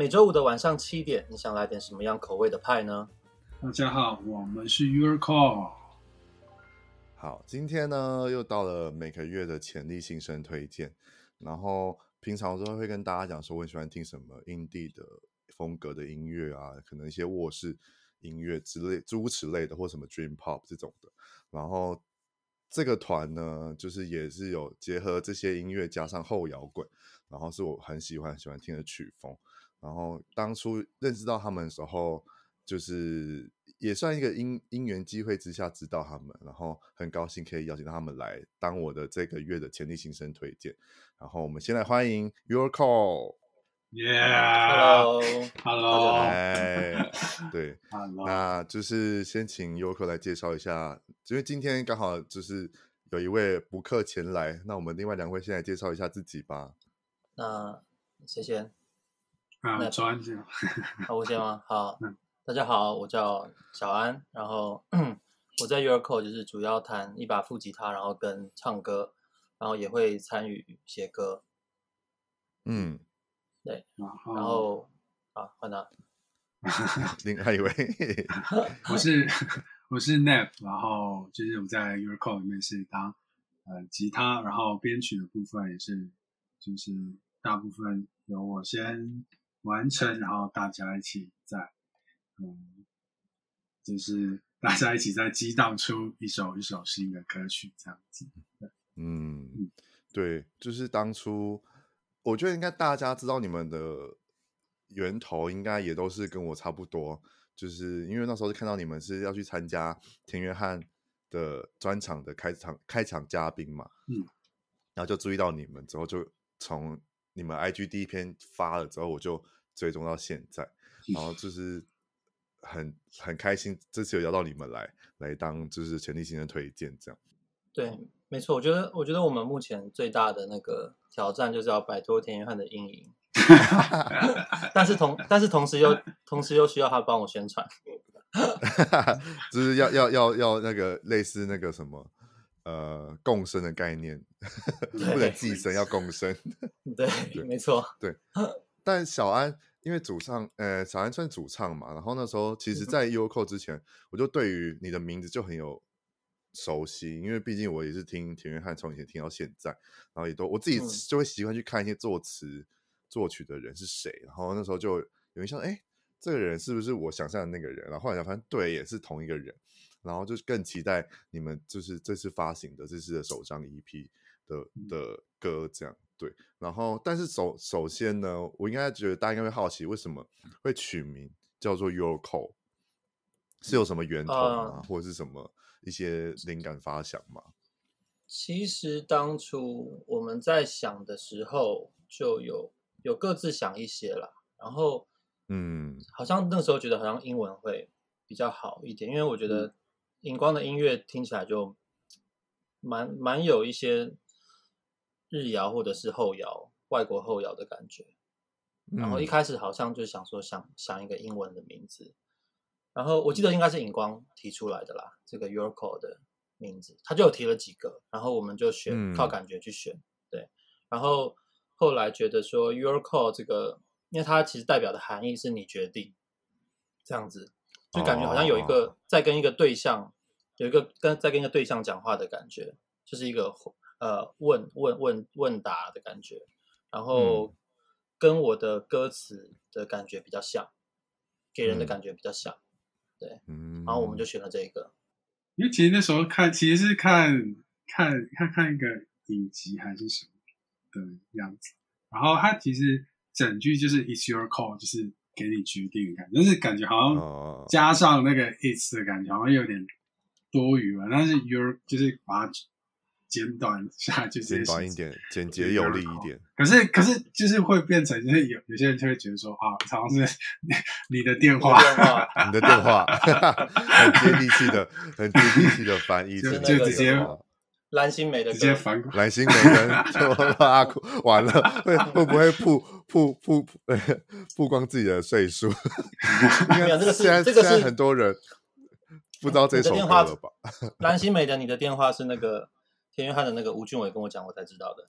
每周五的晚上七点，你想来点什么样口味的派呢？大家好，我们是 Your Call。好，今天呢又到了每个月的潜力新生推荐。然后平常都会跟大家讲说，我喜欢听什么 indie 的风格的音乐啊，可能一些卧室音乐之类、诸如此类的，或什么 dream pop 这种的。然后这个团呢，就是也是有结合这些音乐加上后摇滚，然后是我很喜欢很喜欢听的曲风。然后当初认识到他们的时候，就是也算一个因因缘机会之下知道他们，然后很高兴可以邀请到他们来当我的这个月的潜力新生推荐。然后我们先来欢迎 Your Call，Yeah，Hello，Hello，哎，对，Hello. 那就是先请 Your Call 来介绍一下，因为今天刚好就是有一位补客前来，那我们另外两位先来介绍一下自己吧。那谢谢。啊，那早安，好，我先吗？好，大家好，我叫小安，然后 我在 Your Call 就是主要弹一把副吉他，然后跟唱歌，然后也会参与写歌。嗯，对，然后啊，换他，另外一位，我是我是 Nap，然后就是我在 Your Call 里面是当呃吉他，然后编曲的部分也是，就是大部分由我先。完成，然后大家一起在，嗯，就是大家一起在激荡出一首一首新的歌曲，这样子。嗯，对，就是当初我觉得应该大家知道你们的源头，应该也都是跟我差不多，就是因为那时候是看到你们是要去参加田约翰的专场的开场开场嘉宾嘛，嗯，然后就注意到你们之后就从。你们 IG 第一篇发了之后，我就追踪到现在，然后 就是很很开心，这次有邀到你们来来当就是潜力新的推荐这样。对，没错，我觉得我觉得我们目前最大的那个挑战就是要摆脱田约翰的阴影，但是同但是同时又同时又需要他帮我宣传，就是要要要要那个类似那个什么。呃，共生的概念，不能寄生，要共生。对，对没错。对，但小安因为主唱，呃，小安算主唱嘛。然后那时候，其实，在 Your Call 之前，我就对于你的名字就很有熟悉，因为毕竟我也是听田约翰从以前听到现在，然后也都我自己就会习惯去看一些作词、嗯、作曲的人是谁。然后那时候就有印象，哎，这个人是不是我想象的那个人？然后后来才发现，对，也是同一个人。然后就是更期待你们就是这次发行的这次的首张 EP 的的歌这样对，然后但是首首先呢，我应该觉得大家应该会好奇为什么会取名叫做 Your Call，是有什么源头吗？Uh, 或者是什么一些灵感发想吗？其实当初我们在想的时候就有有各自想一些啦，然后嗯，好像那时候觉得好像英文会比较好一点，因为我觉得、嗯。荧光的音乐听起来就蛮蛮有一些日摇或者是后摇、外国后摇的感觉。然后一开始好像就想说想想一个英文的名字，然后我记得应该是荧光提出来的啦，这个 Call 的名字，他就有提了几个，然后我们就选靠感觉去选，对。然后后来觉得说 Call 这个，因为它其实代表的含义是你决定这样子。就感觉好像有一个在跟一个对象，有一个跟在跟一个对象讲话的感觉，就是一个呃问问问问答的感觉，然后跟我的歌词的感觉比较像，给人的感觉比较像，对，然后我们就选了这个，因为其实那时候看其实是看看看看一个影集还是什么的样子，然后他其实整句就是 It's your call，就是。给你决定的感觉，但是感觉好像加上那个 it's 的感觉，好像有点多余了。但是 your 就是把它简短下，就简短一点，简洁有力一点。可是，可是就是会变成，就是有有些人就会觉得说啊，好像是 你的电话，你的电话，很接地气的，很接地气的翻译，就就直接。蓝心湄的直接反过，蓝心湄跟就阿酷完了，会会不会曝曝曝曝光自己的岁数？没有，这个是现在这个是很多人不知道这首歌了吧？蓝心湄的你的电话是那个田约翰的那个吴俊伟跟我讲，我才知道的。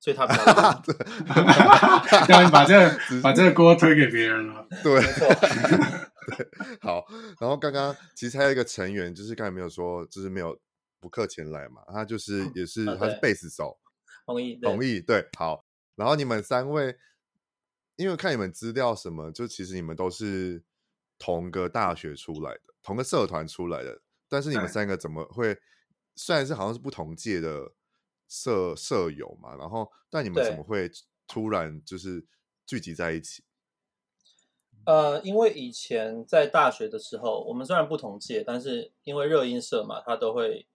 所以他比较让你把这个 把这个锅推给别人了。对，对，好。然后刚刚其实还有一个成员，就是刚才没有说，就是没有不客前来嘛，他就是也是、嗯、他是贝斯手，同意同意，对，好。然后你们三位，因为看你们资料什么，就其实你们都是同个大学出来的，同个社团出来的，但是你们三个怎么会？虽然是好像是不同届的舍舍友嘛，然后但你们怎么会突然就是聚集在一起？呃，因为以前在大学的时候，我们虽然不同届，但是因为热音社嘛，他都会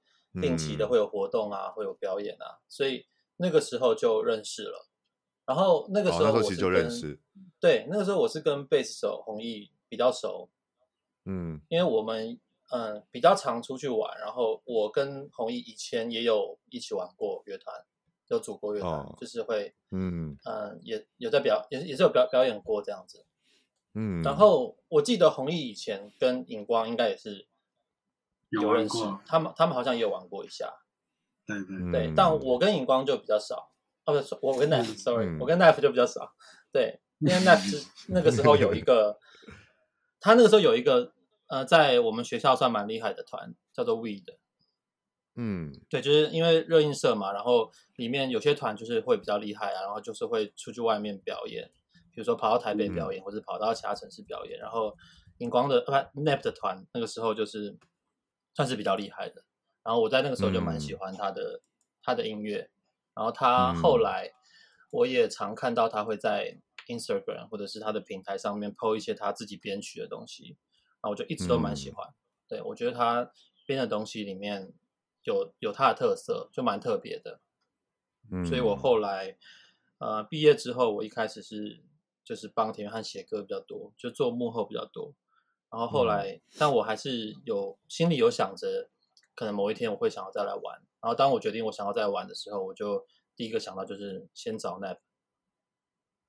定期的会有活动啊，嗯、会有表演啊，所以那个时候就认识了。然后那个时候我是跟、哦、就认识，对，那个时候我是跟贝斯手弘毅比较熟，嗯，因为我们嗯比较常出去玩，然后我跟弘毅以前也有一起玩过乐团，有组过乐团，哦、就是会嗯。嗯也有在表也也是有表表演过这样子，嗯，然后我记得弘毅以前跟尹光应该也是有认识，他们他们好像也有玩过一下，对对对，嗯、但我跟尹光就比较少。哦，不是，我跟 Naf，sorry，、嗯、我跟 Naf 就比较少。对，因为 Naf 那个时候有一个，他那个时候有一个，呃，在我们学校算蛮厉害的团，叫做 We 的。嗯，对，就是因为热映社嘛，然后里面有些团就是会比较厉害啊，然后就是会出去外面表演，比如说跑到台北表演，嗯、或者跑到其他城市表演。然后荧光的呃 Nap 的团那个时候就是算是比较厉害的。然后我在那个时候就蛮喜欢他的、嗯、他的音乐。然后他后来，我也常看到他会在 Instagram 或者是他的平台上面 po 一些他自己编曲的东西，然后我就一直都蛮喜欢。嗯、对，我觉得他编的东西里面有有他的特色，就蛮特别的。嗯，所以我后来呃毕业之后，我一开始是就是帮田原汉写歌比较多，就做幕后比较多。然后后来，嗯、但我还是有心里有想着，可能某一天我会想要再来玩。然后当我决定我想要再玩的时候，我就第一个想到就是先找 Nap。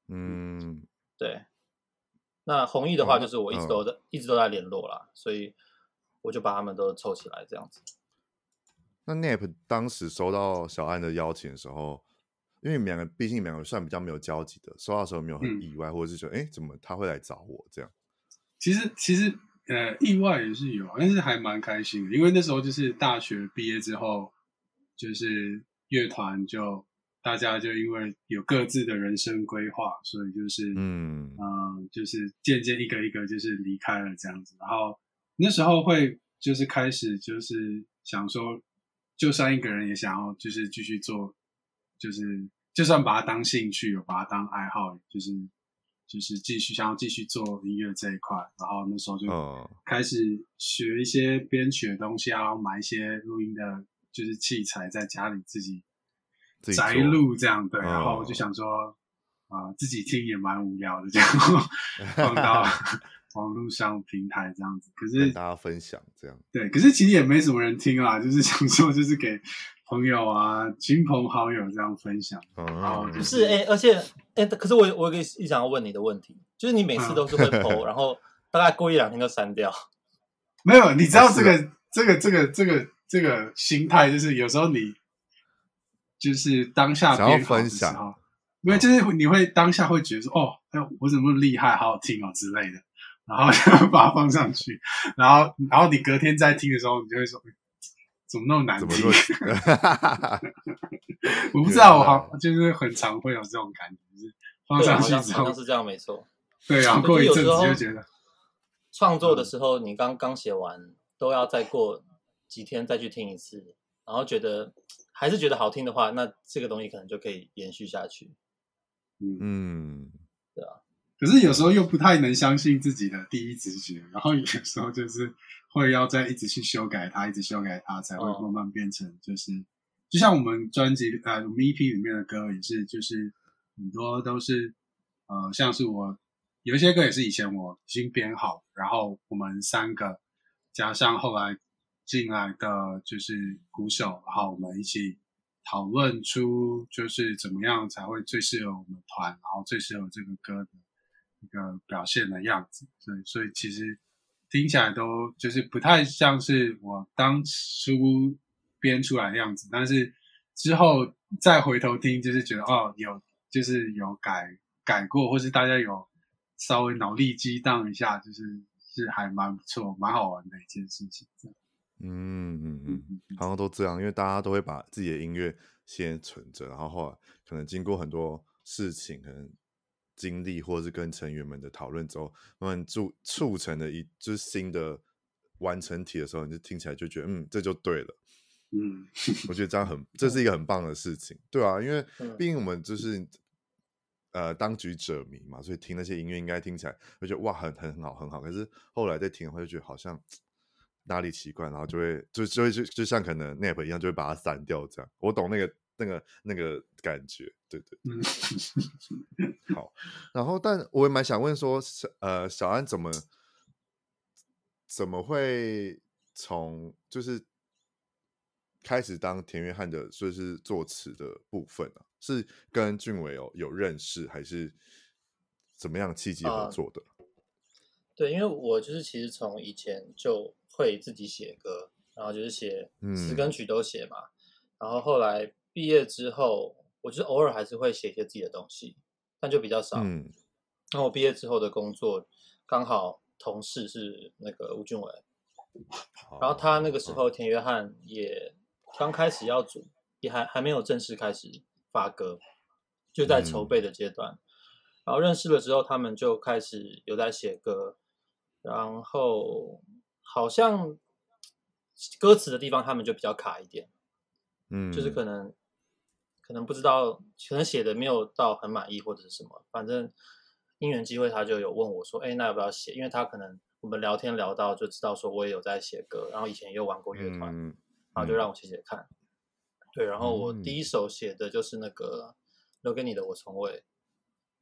嗯，对。那弘毅的话，就是我一直都在、哦、一直都在联络啦，所以我就把他们都凑起来这样子。那 Nap 当时收到小安的邀请的时候，因为你们两个毕竟你们两个算比较没有交集的，收到的时候没有很意外，嗯、或者是觉得哎，怎么他会来找我这样？其实其实呃意外也是有，但是还蛮开心的，因为那时候就是大学毕业之后。就是乐团就大家就因为有各自的人生规划，所以就是嗯嗯、呃，就是渐渐一个一个就是离开了这样子。然后那时候会就是开始就是想说，就算一个人也想要就是继续做，就是就算把它当兴趣，有把它当爱好，就是就是继续想要继续做音乐这一块。然后那时候就开始学一些编曲的东西啊，然后买一些录音的。就是器材在家里自己宅录这样，对，然后我就想说，啊、呃，自己听也蛮无聊的，这样放到 网络上平台这样子。可是跟大家分享这样，对，可是其实也没什么人听啦，就是想说，就是给朋友啊、亲朋好友这样分享。哦、然后不是哎，而且哎，可是我我有一想要问你的问题，就是你每次都是会 po，然后大概过一两天就删掉。没有，你知道这个、哦、这个这个这个。这个心态就是有时候你就是当下想要分享，因为就是你会当下会觉得说哦，哎，我怎么那么厉害，好好听哦之类的，然后就 把它放上去，然后然后你隔天再听的时候，你就会说怎么那么难听？我不知道，我好就是很常会有这种感觉，就是放上去之后是这样，没错。对，然后过一阵子就觉得创作的时候，你刚刚写完都要再过。几天再去听一次，然后觉得还是觉得好听的话，那这个东西可能就可以延续下去。嗯，对啊。可是有时候又不太能相信自己的第一直觉，然后有时候就是会要再一直去修改它，一直修改它，才会慢慢变成就是，哦、就像我们专辑呃，我们 EP 里面的歌也是，就是很多都是呃，像是我有一些歌也是以前我已经编好，然后我们三个加上后来。进来的就是鼓手，然后我们一起讨论出就是怎么样才会最适合我们团，然后最适合这个歌的一个表现的样子。所以，所以其实听起来都就是不太像是我当初编出来的样子，但是之后再回头听，就是觉得哦，有就是有改改过，或是大家有稍微脑力激荡一下，就是是还蛮不错、蛮好玩的一件事情。嗯嗯嗯，好像都这样，因为大家都会把自己的音乐先存着，然后后来可能经过很多事情，可能经历或者是跟成员们的讨论之后，慢慢促促成了一就是新的完成体的时候，你就听起来就觉得嗯，这就对了。嗯，我觉得这样很，这是一个很棒的事情，对啊，因为毕竟我们就是呃当局者迷嘛，所以听那些音乐应该听起来会觉得哇，很很好，很好。可是后来再听的话，就觉得好像哪里奇怪，然后就会就就会就就像可能 Nap 一样，就会把它删掉。这样，我懂那个那个那个感觉，对对。好，然后但我也蛮想问说，呃，小安怎么怎么会从就是。开始当田约翰的，所以是作词的部分啊，是跟俊伟有有认识，还是怎么样契机合作的？呃，对，因为我就是其实从以前就会自己写歌，然后就是写词跟曲都写嘛。嗯，然后后来毕业之后，我就是偶尔还是会写一些自己的东西，但就比较少。嗯，那我毕业之后的工作刚好同事是那个吴俊伟，然后他那个时候田约翰也。刚开始要组，也还还没有正式开始发歌，就在筹备的阶段。嗯、然后认识了之后，他们就开始有在写歌，然后好像歌词的地方他们就比较卡一点，嗯，就是可能可能不知道，可能写的没有到很满意或者是什么，反正因缘机会他就有问我说：“哎，那要不要写？”因为他可能我们聊天聊到就知道说我也有在写歌，然后以前也有玩过乐团。嗯然后就让我写写看，对，然后我第一首写的就是那个留给你的我从未，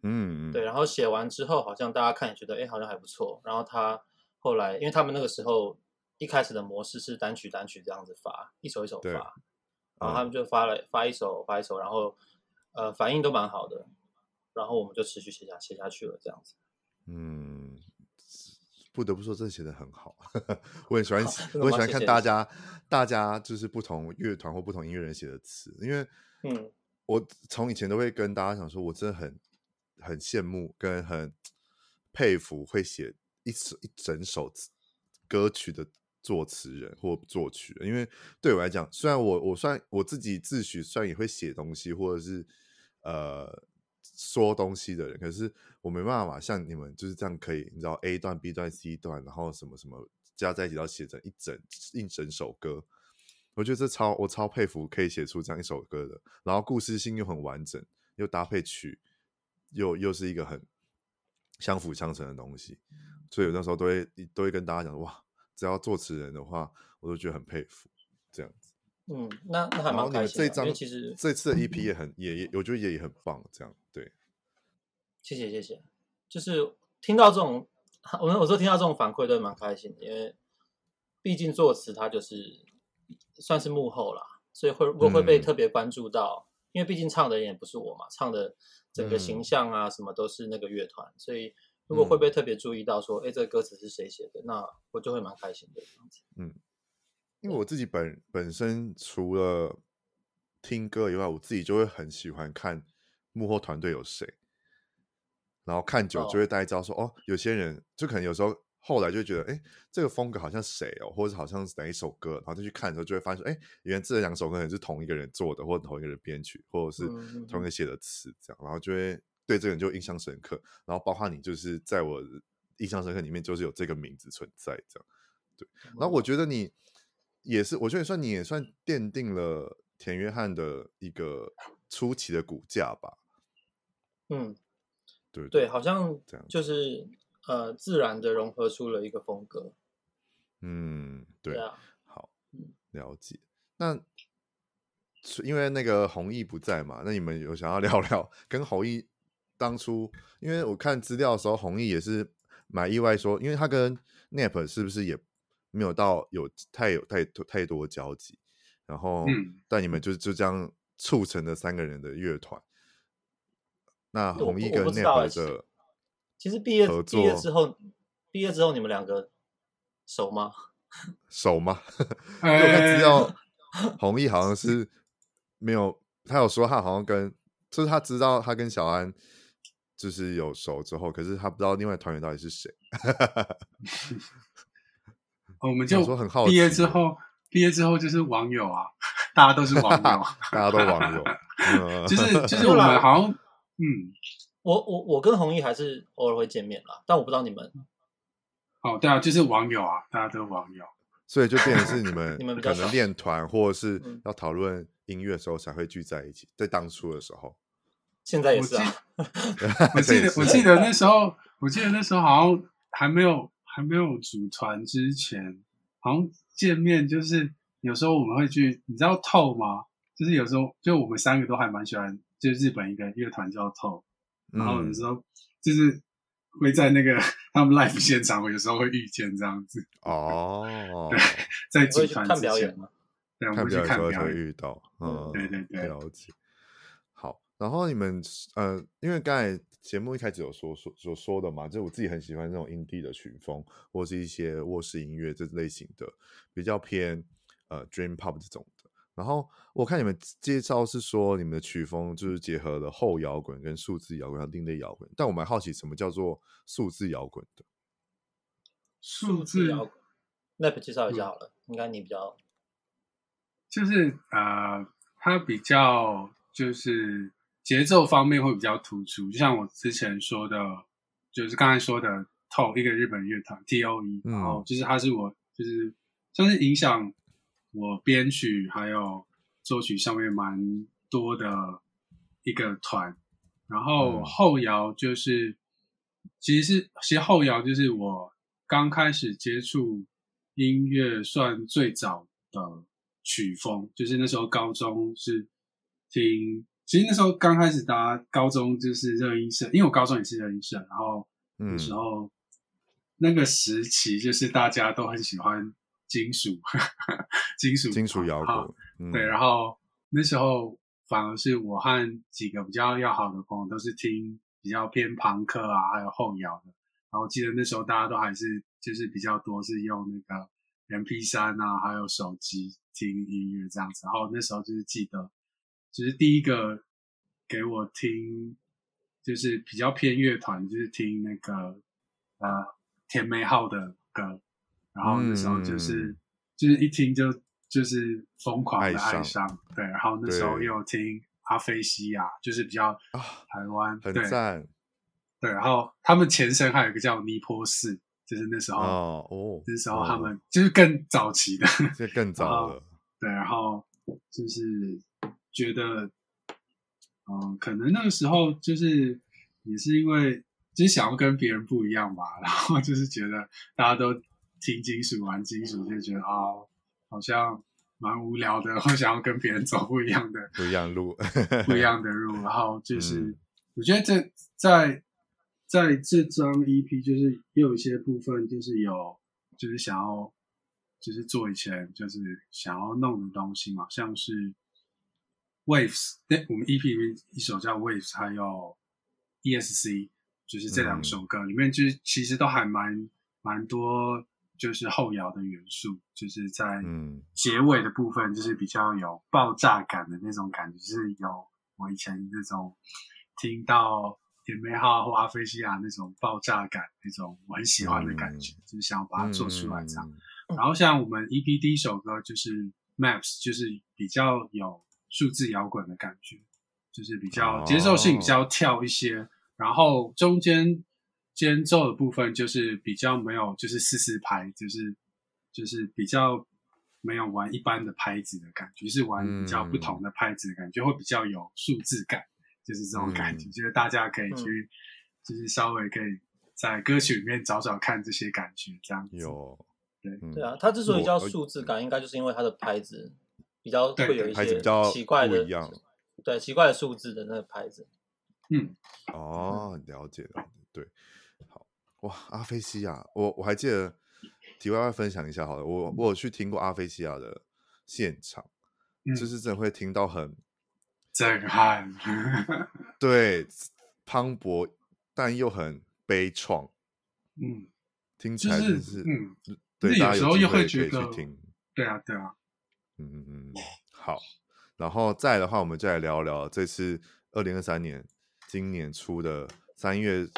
嗯，对，然后写完之后好像大家看也觉得哎好像还不错，然后他后来因为他们那个时候一开始的模式是单曲单曲这样子发，一首一首发，然后他们就发了发一首发一首，然后呃反应都蛮好的，然后我们就持续写下写下去了这样子，嗯。不得不说，这写的很好，我很喜欢，我很喜欢看大家，大家就是不同乐团或不同音乐人写的词，因为，嗯，我从以前都会跟大家讲说，我真的很很羡慕跟很佩服会写一首一整首歌曲的作词人或作曲人，因为对我来讲，虽然我我算我自己自诩算也会写东西，或者是呃。说东西的人，可是我没办法像你们就是这样可以，你知道 A 段、B 段、C 段，然后什么什么加在一起，要写成一整一整首歌。我觉得这超我超佩服可以写出这样一首歌的，然后故事性又很完整，又搭配曲，又又是一个很相辅相成的东西。所以有那时候都会都会跟大家讲，哇，只要作词人的话，我都觉得很佩服这样子。嗯，那那还蛮开心的。这张其实这次的 EP 也很也也，我觉得也也很棒。这样对，谢谢谢谢。就是听到这种，我们我说听到这种反馈都蛮开心的，因为毕竟作词它就是算是幕后啦，所以会如果会被特别关注到，嗯、因为毕竟唱的人也不是我嘛，唱的整个形象啊什么都是那个乐团，所以如果会被特别注意到说，哎、嗯，这个歌词是谁写的，那我就会蛮开心的这样子。嗯。因为我自己本本身除了听歌以外，我自己就会很喜欢看幕后团队有谁，然后看久就会大概知道说，oh. 哦，有些人就可能有时候后来就觉得，哎，这个风格好像谁哦，或者好像是哪一首歌，然后再去看的时候就会发现，哎，原来这两首歌可能是同一个人做的，或者同一个人编曲，或者是同一个写的词，这样，然后就会对这个人就印象深刻，然后包括你就是在我印象深刻里面就是有这个名字存在，这样，对，然后我觉得你。也是，我觉得算你也算奠定了田约翰的一个初期的骨架吧。嗯，对对，好像这样，就是呃，自然的融合出了一个风格。嗯，对，对啊，好，了解。那因为那个弘毅不在嘛，那你们有想要聊聊 跟弘毅当初？因为我看资料的时候，弘毅也是蛮意外说，因为他跟 Nap 是不是也？没有到有太有太多太多交集，然后，嗯、但你们就就这样促成了三个人的乐团。那弘毅跟 Nap 的，其实毕业毕业之后，毕业之后你们两个熟吗？熟吗？因为我看资料，弘毅好像是没有，他有说他好像跟，就是他知道他跟小安就是有熟之后，可是他不知道另外团员到底是谁。我们 就说很好奇，毕业之后，毕业之后就是网友啊，大家都是网友，大家都网友，就是就是我们好像，嗯，我我我跟弘毅还是偶尔会见面啦，但我不知道你们。哦，对啊，就是网友啊，大家都是网友，所以就变成是你们可能练团或者是要讨论音乐的时候才会聚在一起，在当初的时候，现在也是啊。我记得我记得那时候，我记得那时候好像还没有还没有组团之前，好像见面就是有时候我们会去，你知道透吗？就是有时候就我们三个都还蛮喜欢，就是日本一个乐团叫透，然后有时候就是。会在那个他们 live 现场，我有时候会遇见这样子哦。对，在集团看表演吗？对，我们去看表演会遇到。嗯，对对对，了解。好，然后你们呃，因为刚才节目一开始有说说所说的嘛，就我自己很喜欢这种 indie 的曲风，或是一些卧室音乐这类型的，比较偏呃 dream pop 这种的。然后我看你们介绍是说你们的曲风就是结合了后摇滚跟数字摇滚和另类摇滚，但我蛮好奇什么叫做数字摇滚的？数字摇滚，那不介绍一下好了，嗯、应该你比较就是呃，它比较就是节奏方面会比较突出，就像我之前说的，就是刚才说的 TOE 一个日本乐团 T O E，然后就是它是我就是算是影响。我编曲还有作曲上面蛮多的一个团，然后后摇就是，嗯、其实是其实后摇就是我刚开始接触音乐算最早的曲风，就是那时候高中是听，其实那时候刚开始大家高中就是热音社，因为我高中也是热音社，然后那时候、嗯、那个时期就是大家都很喜欢。金属，金属，金属摇滚，嗯、对。然后那时候反而是我和几个比较要好的朋友都是听比较偏朋克啊，还有后摇的。然后记得那时候大家都还是就是比较多是用那个 M P 三啊，还有手机听音乐这样子。然后那时候就是记得，就是第一个给我听就是比较偏乐团，就是听那个呃甜美号的歌。然后那时候就是，嗯、就是一听就就是疯狂的爱上，对。然后那时候又听阿菲西亚，就是比较台湾，很赞。对，然后他们前身还有一个叫尼坡士，就是那时候哦哦，那时候他们就是更早期的，这更早了。对，然后就是觉得，嗯，可能那个时候就是也是因为就是想要跟别人不一样吧，然后就是觉得大家都。听金属玩金属就觉得啊、哦，好像蛮无聊的。我想要跟别人走不一样的不一样路，不一样的路。然后就 是，嗯、我觉得这在在这张 EP，就是也有一些部分，就是有就是想要就是做以前就是想要弄的东西嘛，像是 Waves，对，我们 EP 里面一首叫 Waves，还有 ESC，就是这两首歌里面，就是其实都还蛮蛮多。就是后摇的元素，就是在结尾的部分，就是比较有爆炸感的那种感觉，就是有我以前那种听到甜美号或阿菲西亚那种爆炸感，那种我很喜欢的感觉，嗯、就是想要把它做出来这样。嗯、然后像我们 EP 第一首歌就是 Maps，就是比较有数字摇滚的感觉，就是比较节奏性比较跳一些，哦、然后中间。间奏的部分就是比较没有，就是四四拍，就是就是比较没有玩一般的拍子的感觉，是玩比较不同的拍子的感觉，嗯、会比较有数字感，就是这种感觉。嗯、就是大家可以去，嗯、就是稍微可以在歌曲里面找找看这些感觉，这样子。有，对、嗯、对啊，它之所以叫数字感，应该就是因为它的拍子比较会有一些奇怪的，一样，对奇怪的数字的那个牌子。嗯，哦，了解了，对。好哇，阿菲西亚，我我还记得，题外话分享一下好了，我我有去听过阿菲西亚的现场，嗯、就是真的会听到很震撼，对，磅礴但又很悲怆，嗯，听起来就是，是嗯，对，有时候又会觉得，对啊，对啊，嗯嗯嗯，好，然后再的话，我们就来聊聊这次二零二三年今年出的三月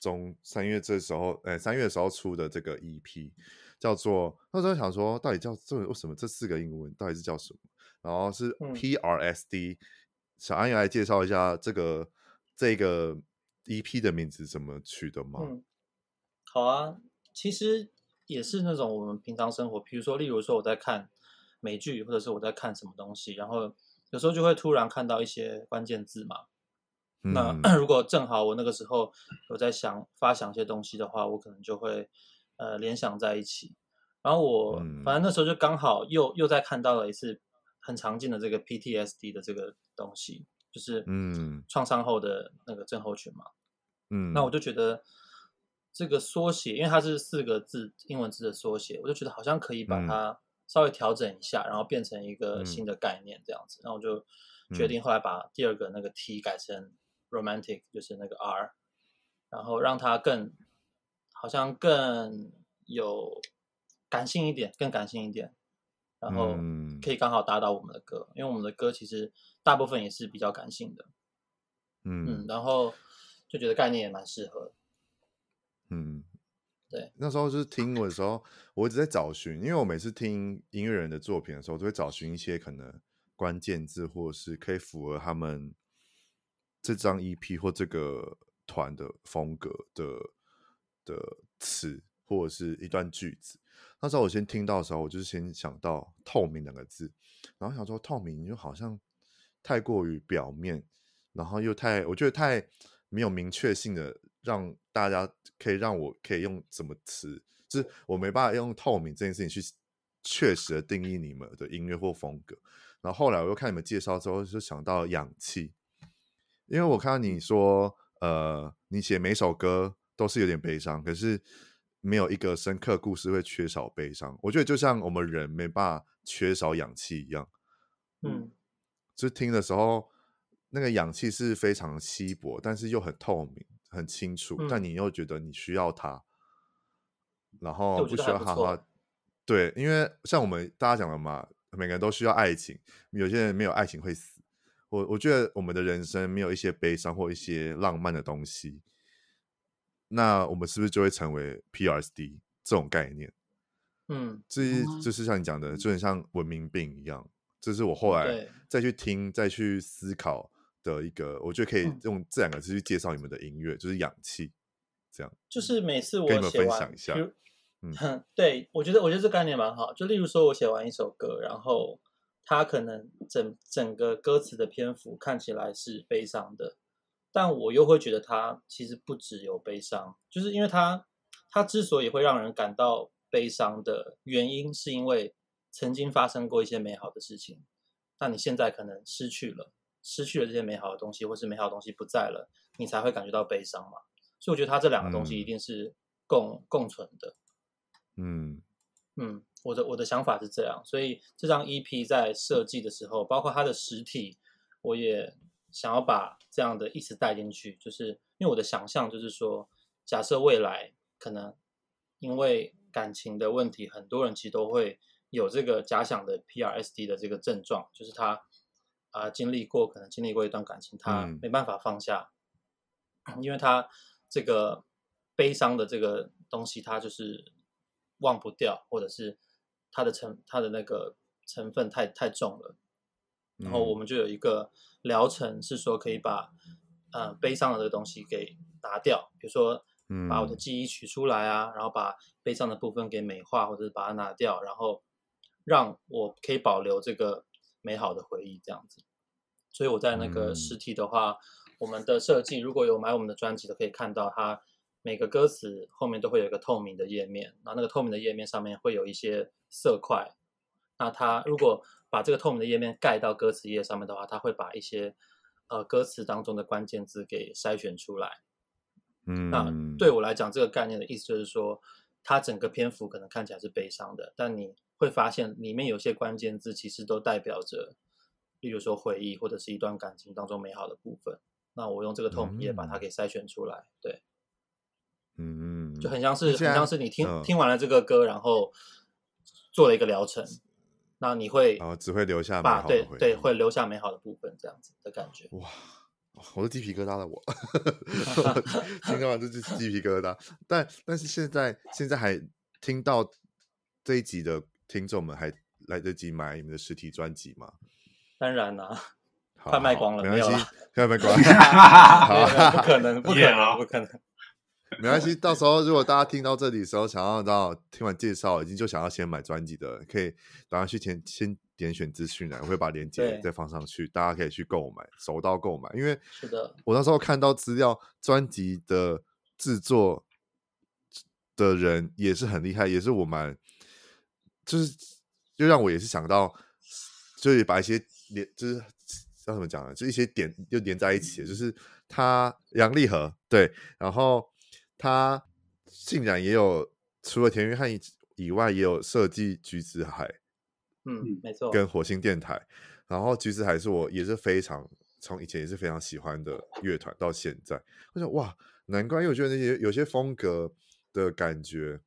中三月这时候，哎，三月的时候出的这个 EP，叫做那时候想说，到底叫这为什么这四个英文到底是叫什么？然后是 PRSD，、嗯、小安也来介绍一下这个这个 EP 的名字怎么取的吗？嗯，好啊，其实也是那种我们平常生活，比如说，例如说我在看美剧，或者是我在看什么东西，然后有时候就会突然看到一些关键字嘛。嗯、那 如果正好我那个时候有在想发想一些东西的话，我可能就会呃联想在一起。然后我、嗯、反正那时候就刚好又又再看到了一次。很常见的这个 PTSD 的这个东西，就是嗯，创伤后的那个症候群嘛，嗯，那我就觉得这个缩写，因为它是四个字英文字的缩写，我就觉得好像可以把它稍微调整一下，然后变成一个新的概念这样子，那我就决定后来把第二个那个 T 改成 romantic，就是那个 R，然后让它更好像更有感性一点，更感性一点。然后可以刚好搭到我们的歌，嗯，因为我们的歌其实大部分也是比较感性的，嗯，嗯，然后就觉得概念也蛮适合，嗯，对。那时候就是听我的时候，我一直在找寻，因为我每次听音乐人的作品的时候，都会找寻一些可能关键字，或者是可以符合他们这张 EP 或这个团的风格的的词，或者是一段句子。那时候我先听到的时候，我就是先想到“透明”两个字，然后想说“透明”就好像太过于表面，然后又太我觉得太没有明确性的，让大家可以让我可以用什么词，就是我没办法用“透明”这件事情去确实的定义你们的音乐或风格。然后后来我又看你们介绍之后，就想到“氧气”，因为我看到你说，呃，你写每首歌都是有点悲伤，可是。没有一个深刻故事会缺少悲伤，我觉得就像我们人没办法缺少氧气一样，嗯，就听的时候，那个氧气是非常稀薄，但是又很透明、很清楚，嗯、但你又觉得你需要它，然后不需要它的话，对，因为像我们大家讲的嘛，每个人都需要爱情，有些人没有爱情会死，我我觉得我们的人生没有一些悲伤或一些浪漫的东西。那我们是不是就会成为 PRSD 这种概念？嗯，这就是像你讲的，就很像文明病一样。这是我后来再去听、再去思考的一个，我觉得可以用这两个字去介绍你们的音乐，就是氧气。这样，就是每次我写完，跟你们分享一下。嗯，对，我觉得，我觉得这概念蛮好。就例如说，我写完一首歌，然后它可能整整个歌词的篇幅看起来是悲伤的。但我又会觉得他其实不只有悲伤，就是因为他他之所以会让人感到悲伤的原因，是因为曾经发生过一些美好的事情，那你现在可能失去了，失去了这些美好的东西，或是美好的东西不在了，你才会感觉到悲伤嘛。所以我觉得它这两个东西一定是共、嗯、共存的。嗯嗯，我的我的想法是这样，所以这张 EP 在设计的时候，包括它的实体，我也。想要把这样的意思带进去，就是因为我的想象就是说，假设未来可能因为感情的问题，很多人其实都会有这个假想的 PRSD 的这个症状，就是他啊、呃、经历过可能经历过一段感情，他没办法放下，嗯、因为他这个悲伤的这个东西，他就是忘不掉，或者是他的成他的那个成分太太重了。然后我们就有一个疗程，是说可以把呃悲伤的这个东西给拿掉，比如说把我的记忆取出来啊，然后把悲伤的部分给美化，或者是把它拿掉，然后让我可以保留这个美好的回忆这样子。所以我在那个实体的话，我们的设计如果有买我们的专辑的，可以看到它每个歌词后面都会有一个透明的页面，然后那个透明的页面上面会有一些色块，那它如果把这个透明的页面盖到歌词页上面的话，它会把一些呃歌词当中的关键字给筛选出来。嗯，那对我来讲，这个概念的意思就是说，它整个篇幅可能看起来是悲伤的，但你会发现里面有些关键字其实都代表着，例如说回忆或者是一段感情当中美好的部分。那我用这个透明页把它给筛选出来，对，嗯，就很像是很像是你听听完了这个歌，然后做了一个疗程。那你会哦，只会留下美好的对对，会留下美好的部分，这样子的感觉。哇，我都鸡皮疙瘩了，我 听到完这就是鸡皮疙瘩。但但是现在现在还听到这一集的听众们还来得及买你们的实体专辑吗？当然啦、啊，快卖光了，没关系，快卖光了，不可能，不可能，不可能。没关系，到时候如果大家听到这里的时候，想要到听完介绍，已经就想要先买专辑的，可以马上去填先点选资讯栏，我会把链接再放上去，大家可以去购买，手到购买。因为是的，我那时候看到资料，专辑的制作的人也是很厉害，也是我蛮，就是就让我也是想到，就是把一些连，就是叫怎么讲呢？就一些点就连在一起，就是他杨立和对，然后。他竟然也有除了田约翰以外，也有设计橘子海，嗯，没错，跟火星电台。然后橘子海是我也是非常从以前也是非常喜欢的乐团，到现在，我想哇，难怪，因为我觉得那些有些风格的感觉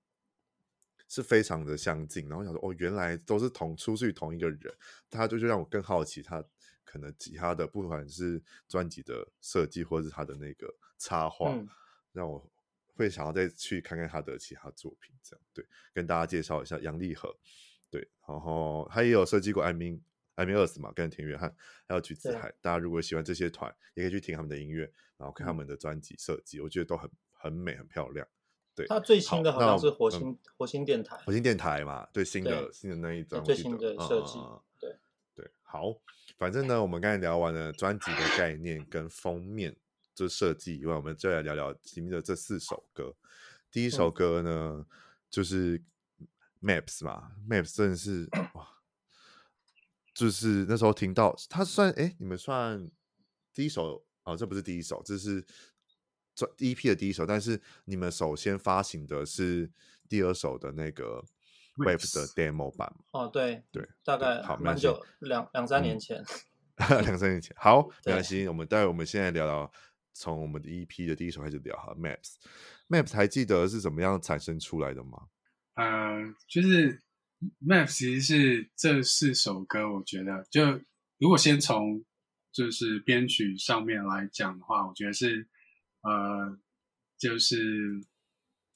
是非常的相近。然后想说，哦，原来都是同出自于同一个人，他就就让我更好奇他可能其他的，不管是专辑的设计，或者是他的那个插画，嗯、让我。会想要再去看看他的其他作品，这样对，跟大家介绍一下杨立和，对，然后他也有设计过 I mean I mean Earth 嘛，跟田约翰，还有橘子海。大家如果喜欢这些团，也可以去听他们的音乐，然后看他们的专辑设计，我觉得都很很美，很漂亮。对，他最新的好像是火星、嗯、火星电台，火星电台嘛，对，新的新的那一张最新的设计，嗯、对对，好，反正呢，我们刚才聊完了专辑的概念跟封面。就设计以外，我们就来聊聊里面的这四首歌。第一首歌呢，嗯、就是 Maps 嘛，Maps 真的是 哇，就是那时候听到他算哎，你们算第一首哦，这不是第一首，这是这 EP 的第一首，但是你们首先发行的是第二首的那个 Waves 的 demo 版哦，对对，大概好蛮久，两两三年前，两、嗯、三年前，好，没关系，我们待会我们现在聊聊。从我们的 EP 的第一首开始聊哈，Maps，Maps 还记得是怎么样产生出来的吗？呃，就是 Maps 其实是这四首歌，我觉得就如果先从就是编曲上面来讲的话，我觉得是呃，就是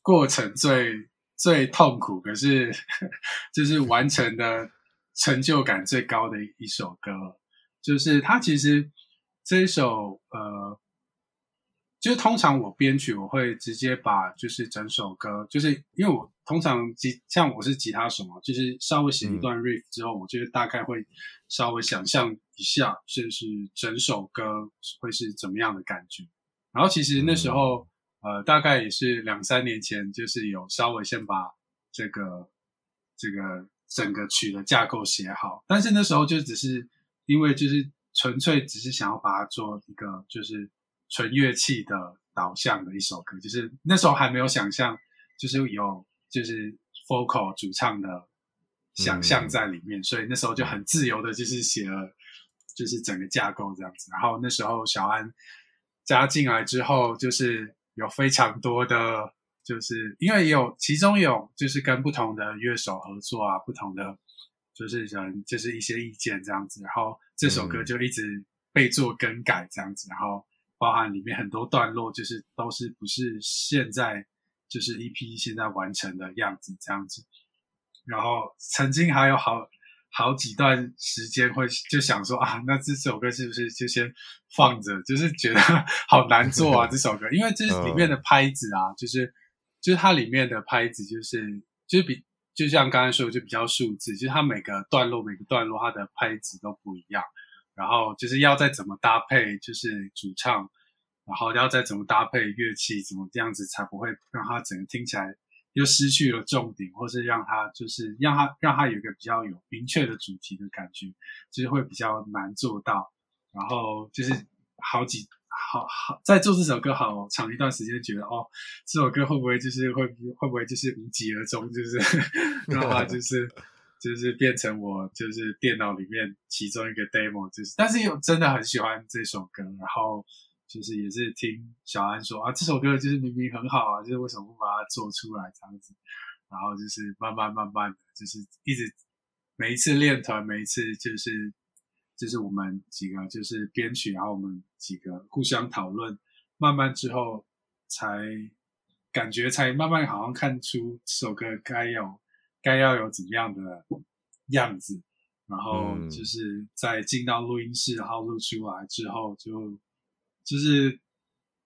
过程最最痛苦，可是就是完成的成就感最高的一首歌，就是它其实这一首呃。就是通常我编曲，我会直接把就是整首歌，就是因为我通常吉像我是吉他手嘛，就是稍微写一段 riff 之后，嗯、我觉得大概会稍微想象一下，就是整首歌会是怎么样的感觉。然后其实那时候，嗯、呃，大概也是两三年前，就是有稍微先把这个这个整个曲的架构写好，但是那时候就只是因为就是纯粹只是想要把它做一个就是。纯乐器的导向的一首歌，就是那时候还没有想象，就是有就是 vocal 主唱的想象在里面，嗯、所以那时候就很自由的，就是写了就是整个架构这样子。然后那时候小安加进来之后，就是有非常多的，就是因为有其中有就是跟不同的乐手合作啊，不同的就是人就是一些意见这样子，然后这首歌就一直被做更改这样子，然后。包含里面很多段落，就是都是不是现在就是 EP 现在完成的样子这样子。然后曾经还有好好几段时间会就想说啊，那这首歌是不是就先放着？就是觉得好难做啊这首歌，因为这是里面的拍子啊，就是就是它里面的拍子就是就是比就像刚才说的就比较数字，就是它每个段落每个段落它的拍子都不一样。然后就是要再怎么搭配，就是主唱，然后要再怎么搭配乐器，怎么这样子才不会让它整个听起来又失去了重点，或是让它就是让它让它有一个比较有明确的主题的感觉，就是会比较难做到。然后就是好几好好在做这首歌好长一段时间，觉得哦，这首歌会不会就是会会不会就是无疾而终，就是 让它就是。就是变成我就是电脑里面其中一个 demo，就是但是又真的很喜欢这首歌，然后就是也是听小安说啊，这首歌就是明明很好啊，就是为什么不把它做出来这样子，然后就是慢慢慢慢的就是一直每一次练团，每一次就是就是我们几个就是编曲，然后我们几个互相讨论，慢慢之后才感觉才慢慢好像看出这首歌该有该要有怎么样的样子，然后就是在进到录音室，然后录出来之后就就是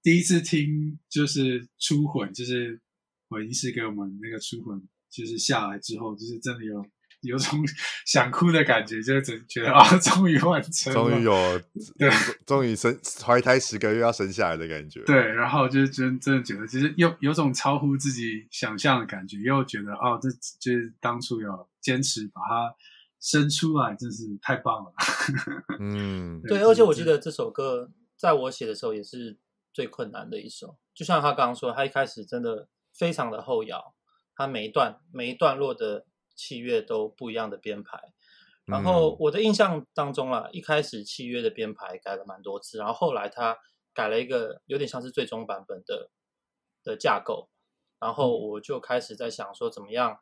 第一次听就是初混，就是混音师给我们那个初混。就是下来之后，就是真的有有种 想哭的感觉，就是觉得啊，终于完成了，终于有，对，终于生怀胎十个月要生下来的感觉。对，然后就是真真的觉得，其实有有种超乎自己想象的感觉，又觉得哦，这就是当初有坚持把它生出来，真是太棒了。嗯，对，而且我记得这首歌在我写的时候也是最困难的一首，就像他刚刚说，他一开始真的非常的后摇。他每一段每一段落的器乐都不一样的编排，然后我的印象当中啊，一开始契约的编排改了蛮多次，然后后来他改了一个有点像是最终版本的的架构，然后我就开始在想说怎么样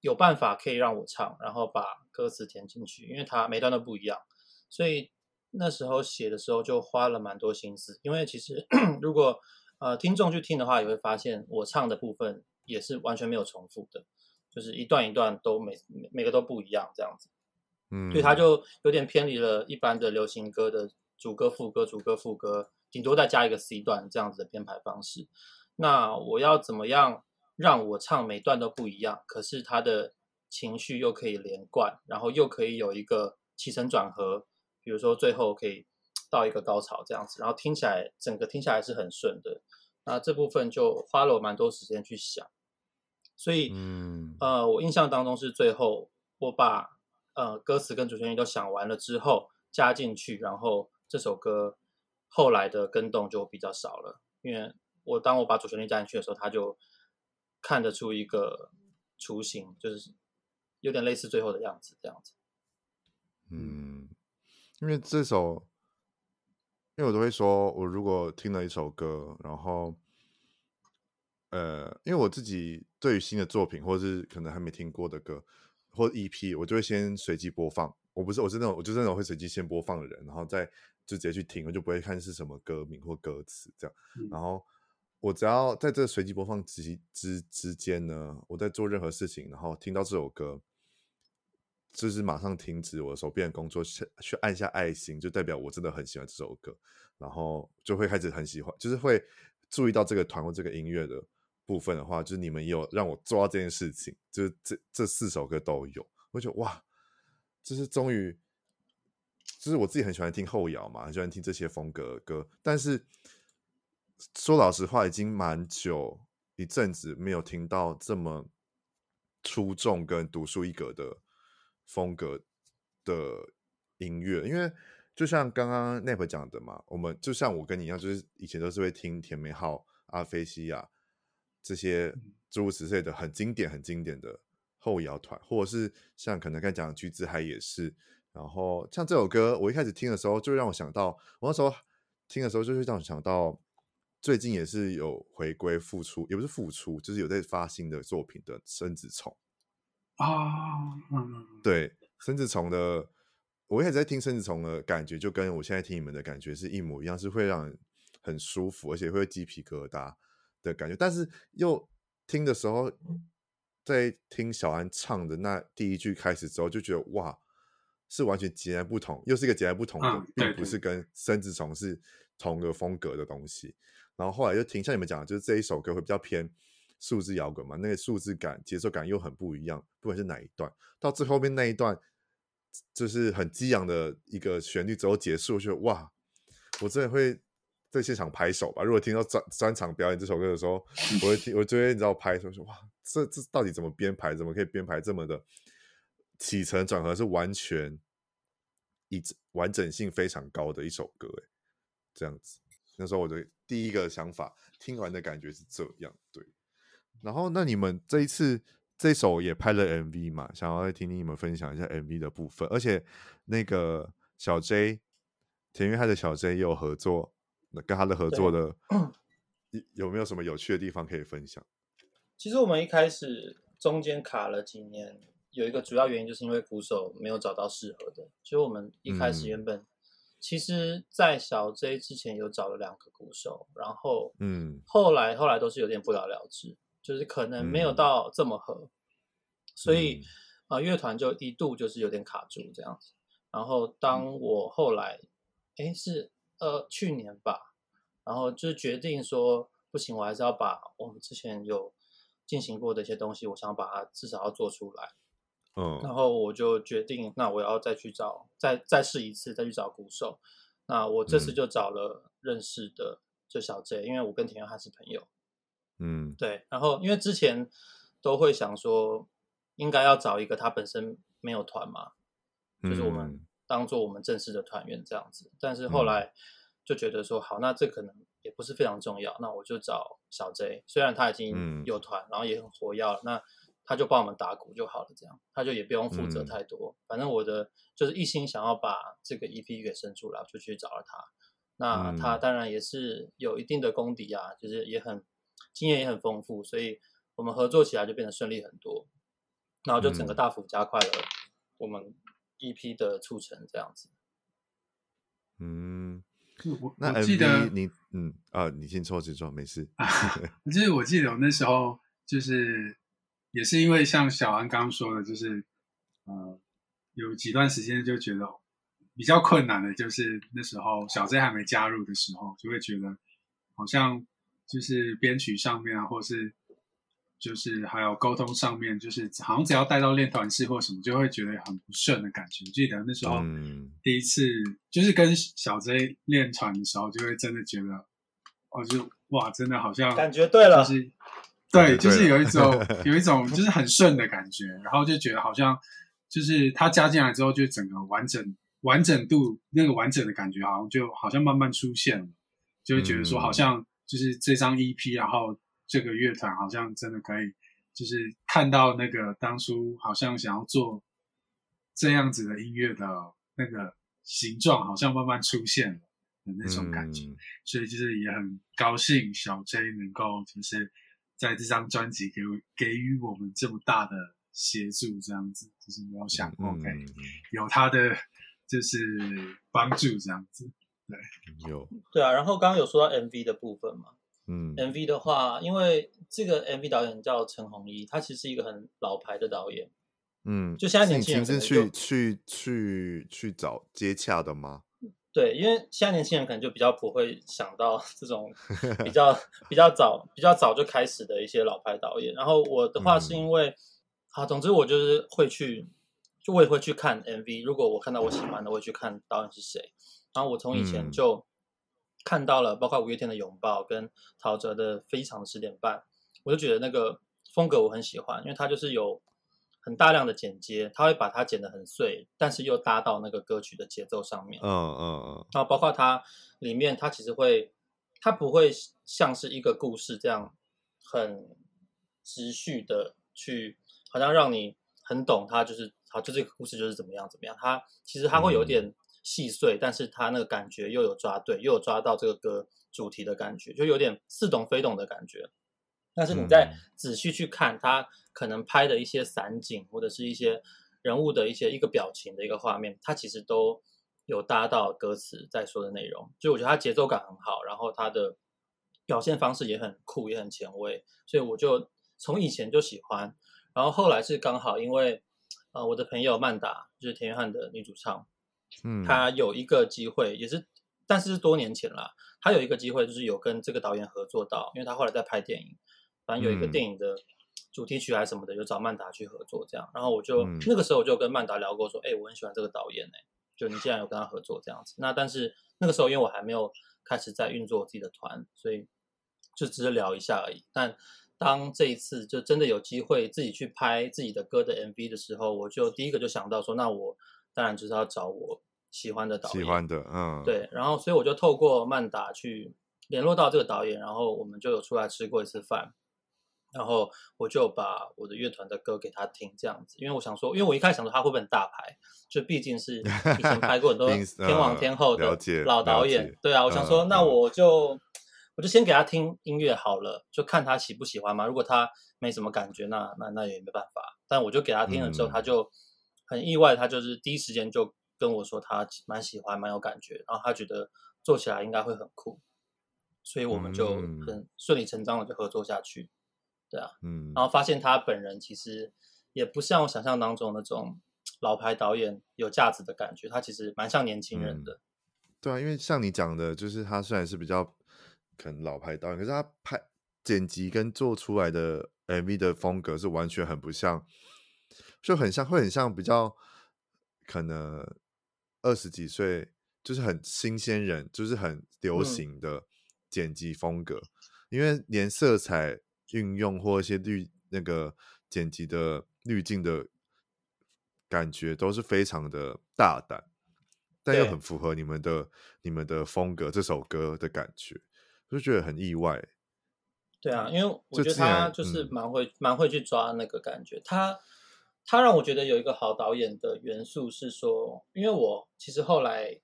有办法可以让我唱，然后把歌词填进去，因为它每段都不一样，所以那时候写的时候就花了蛮多心思，因为其实 如果呃听众去听的话，也会发现我唱的部分。也是完全没有重复的，就是一段一段都每每每个都不一样这样子，嗯，所以他就有点偏离了一般的流行歌的主歌副歌主歌副歌，顶多再加一个 C 段这样子的编排方式。那我要怎么样让我唱每段都不一样，可是他的情绪又可以连贯，然后又可以有一个起承转合，比如说最后可以到一个高潮这样子，然后听起来整个听起来是很顺的。那这部分就花了我蛮多时间去想。所以，嗯，呃，我印象当中是最后我把呃歌词跟主旋律都想完了之后加进去，然后这首歌后来的跟动就比较少了，因为我当我把主旋律加进去的时候，它就看得出一个雏形，就是有点类似最后的样子这样子。嗯，因为这首，因为我都会说，我如果听了一首歌，然后。呃，因为我自己对于新的作品，或者是可能还没听过的歌，或者 EP，我就会先随机播放。我不是，我是那种，我就是那种会随机先播放的人，然后再就直接去听，我就不会看是什么歌名或歌词这样。嗯、然后我只要在这随机播放之之之间呢，我在做任何事情，然后听到这首歌，就是马上停止我手边的工作，去去按下爱心，就代表我真的很喜欢这首歌，然后就会开始很喜欢，就是会注意到这个团或这个音乐的。部分的话，就是你们有让我做到这件事情，就是这这四首歌都有，我觉得哇，就是终于，就是我自己很喜欢听后摇嘛，很喜欢听这些风格的歌，但是说老实话，已经蛮久一阵子没有听到这么出众跟独树一格的风格的音乐，因为就像刚刚 Nep 讲的嘛，我们就像我跟你一样，就是以前都是会听甜美号、阿菲西亚。这些诸如此类的很经典、很经典的后摇团，或者是像可能刚才讲的橘子海也是。然后像这首歌，我一开始听的时候，就让我想到，我那时候听的时候，就是让我想到最近也是有回归复出，也不是复出，就是有在发新的作品的生子虫啊。嗯，对，生子虫的，我一开始在听生子虫的感觉，就跟我现在听你们的感觉是一模一样，是会让人很舒服，而且会鸡皮疙瘩。的感觉，但是又听的时候，在听小安唱的那第一句开始之后，就觉得哇，是完全截然不同，又是一个截然不同的，嗯、并不是跟生之虫是同个风格的东西。然后后来又听，像你们讲的，就是这一首歌会比较偏数字摇滚嘛，那个数字感、节奏感又很不一样，不管是哪一段，到最后面那一段，就是很激昂的一个旋律之后结束，就哇，我真的会。在现场拍手吧。如果听到专专场表演这首歌的时候，我会听，我就会你知道拍手说哇，这这到底怎么编排？怎么可以编排这么的起承转合是完全一完整性非常高的一首歌？哎，这样子。那时候我的第一个想法，听完的感觉是这样。对。然后那你们这一次这首也拍了 MV 嘛？想要再听听你们分享一下 MV 的部分。而且那个小 J 田约翰的小 J 也有合作。跟他的合作的有没有什么有趣的地方可以分享？其实我们一开始中间卡了几年，有一个主要原因，就是因为鼓手没有找到适合的。所以我们一开始原本、嗯、其实，在小 J 之前有找了两个鼓手，然后嗯，后来后来都是有点不了了之，就是可能没有到这么合，嗯、所以啊、呃，乐团就一度就是有点卡住这样子。然后当我后来哎是呃去年吧，然后就决定说不行，我还是要把我们之前有进行过的一些东西，我想把它至少要做出来。嗯，然后我就决定，那我要再去找，再再试一次，再去找鼓手。那我这次就找了认识的，就小 J，因为我跟田元汉是朋友。嗯，对。然后因为之前都会想说，应该要找一个他本身没有团嘛，就是我们当做我们正式的团员这样子。但是后来就觉得说，好，那这可能也不是非常重要，那我就找小 J，虽然他已经有团，然后也很活跃了，那。他就帮我们打鼓就好了，这样他就也不用负责太多。嗯、反正我的就是一心想要把这个 EP 给生出来，就去找了他。那他当然也是有一定的功底啊，就是也很经验也很丰富，所以我们合作起来就变得顺利很多。然后就整个大幅加快了我们 EP 的促成，这样子。嗯，我我记得你嗯啊，你先说，先说，没事。就是我记得我那时候就是。也是因为像小安刚刚说的，就是，呃，有几段时间就觉得比较困难的，就是那时候小 J 还没加入的时候，就会觉得好像就是编曲上面啊，或是就是还有沟通上面，就是好像只要带到练团式或什么，就会觉得很不顺的感觉。记得那时候第一次就是跟小 J 练团的时候，就会真的觉得，哦，就哇，真的好像感觉对了，就是。对，就是有一种 有一种就是很顺的感觉，然后就觉得好像就是他加进来之后，就整个完整完整度那个完整的感觉，好像就好像慢慢出现了，就会觉得说好像就是这张 EP，然后这个乐团好像真的可以，就是看到那个当初好像想要做这样子的音乐的那个形状，好像慢慢出现了的那种感觉，嗯、所以就是也很高兴小 J 能够就是。在这张专辑给给予我们这么大的协助，这样子就是没有想过，OK，有他的就是帮助这样子，对，有，对啊。然后刚刚有说到 MV 的部分嘛，嗯，MV 的话，因为这个 MV 导演叫陈鸿一，他其实是一个很老牌的导演，嗯，就现在年轻人是去去去去找接洽的吗？对，因为现在年轻人可能就比较不会想到这种 比较比较早比较早就开始的一些老牌导演。然后我的话是因为，嗯、好，总之我就是会去，就我也会去看 MV。如果我看到我喜欢的，我会去看导演是谁。然后我从以前就看到了，包括五月天的《拥抱》跟陶喆的《非常的十点半》，我就觉得那个风格我很喜欢，因为它就是有。很大量的剪接，他会把它剪得很碎，但是又搭到那个歌曲的节奏上面。嗯嗯嗯。然后包括它里面，它其实会，它不会像是一个故事这样很持续的去，好像让你很懂它，就是好，就这个故事就是怎么样怎么样。它其实它会有点细碎，嗯、但是他那个感觉又有抓对，又有抓到这个歌主题的感觉，就有点似懂非懂的感觉。但是你再仔细去看他。可能拍的一些散景，或者是一些人物的一些一个表情的一个画面，它其实都有搭到歌词在说的内容，所以我觉得他节奏感很好，然后他的表现方式也很酷，也很前卫，所以我就从以前就喜欢，然后后来是刚好因为呃我的朋友曼达就是田约翰的女主唱，嗯，他有一个机会，也是但是是多年前了，他有一个机会就是有跟这个导演合作到，因为他后来在拍电影，反正有一个电影的。主题曲还是什么的，有找曼达去合作这样，然后我就、嗯、那个时候我就跟曼达聊过，说，哎、欸，我很喜欢这个导演哎，就你既然有跟他合作这样子，那但是那个时候因为我还没有开始在运作我自己的团，所以就只是聊一下而已。但当这一次就真的有机会自己去拍自己的歌的 MV 的时候，我就第一个就想到说，那我当然就是要找我喜欢的导演，喜欢的，嗯，对，然后所以我就透过曼达去联络到这个导演，然后我们就有出来吃过一次饭。然后我就把我的乐团的歌给他听，这样子，因为我想说，因为我一开始想说他会不会很大牌，就毕竟是以前拍过很多 天王天后的老导演，对啊，我想说，那我就我就先给他听音乐好了，就看他喜不喜欢嘛。如果他没什么感觉，那那那也没办法。但我就给他听了之后，嗯、他就很意外，他就是第一时间就跟我说他蛮喜欢，蛮有感觉，然后他觉得做起来应该会很酷，所以我们就很顺理成章的就合作下去。对啊，嗯，然后发现他本人其实也不像我想象当中那种老牌导演有价值的感觉，他其实蛮像年轻人的。嗯、对啊，因为像你讲的，就是他虽然是比较。可能老牌导演，可是他拍剪辑跟做出来的 MV 的风格是完全很不像，就很像会很像比较可能二十几岁，就是很新鲜人，就是很流行的剪辑风格，嗯、因为连色彩运用或一些滤那个剪辑的滤镜的感觉都是非常的大胆，但又很符合你们的你们的风格，这首歌的感觉。就觉得很意外，对啊，因为我觉得他就是蛮会蛮、嗯、会去抓那个感觉。他他让我觉得有一个好导演的元素是说，因为我其实后来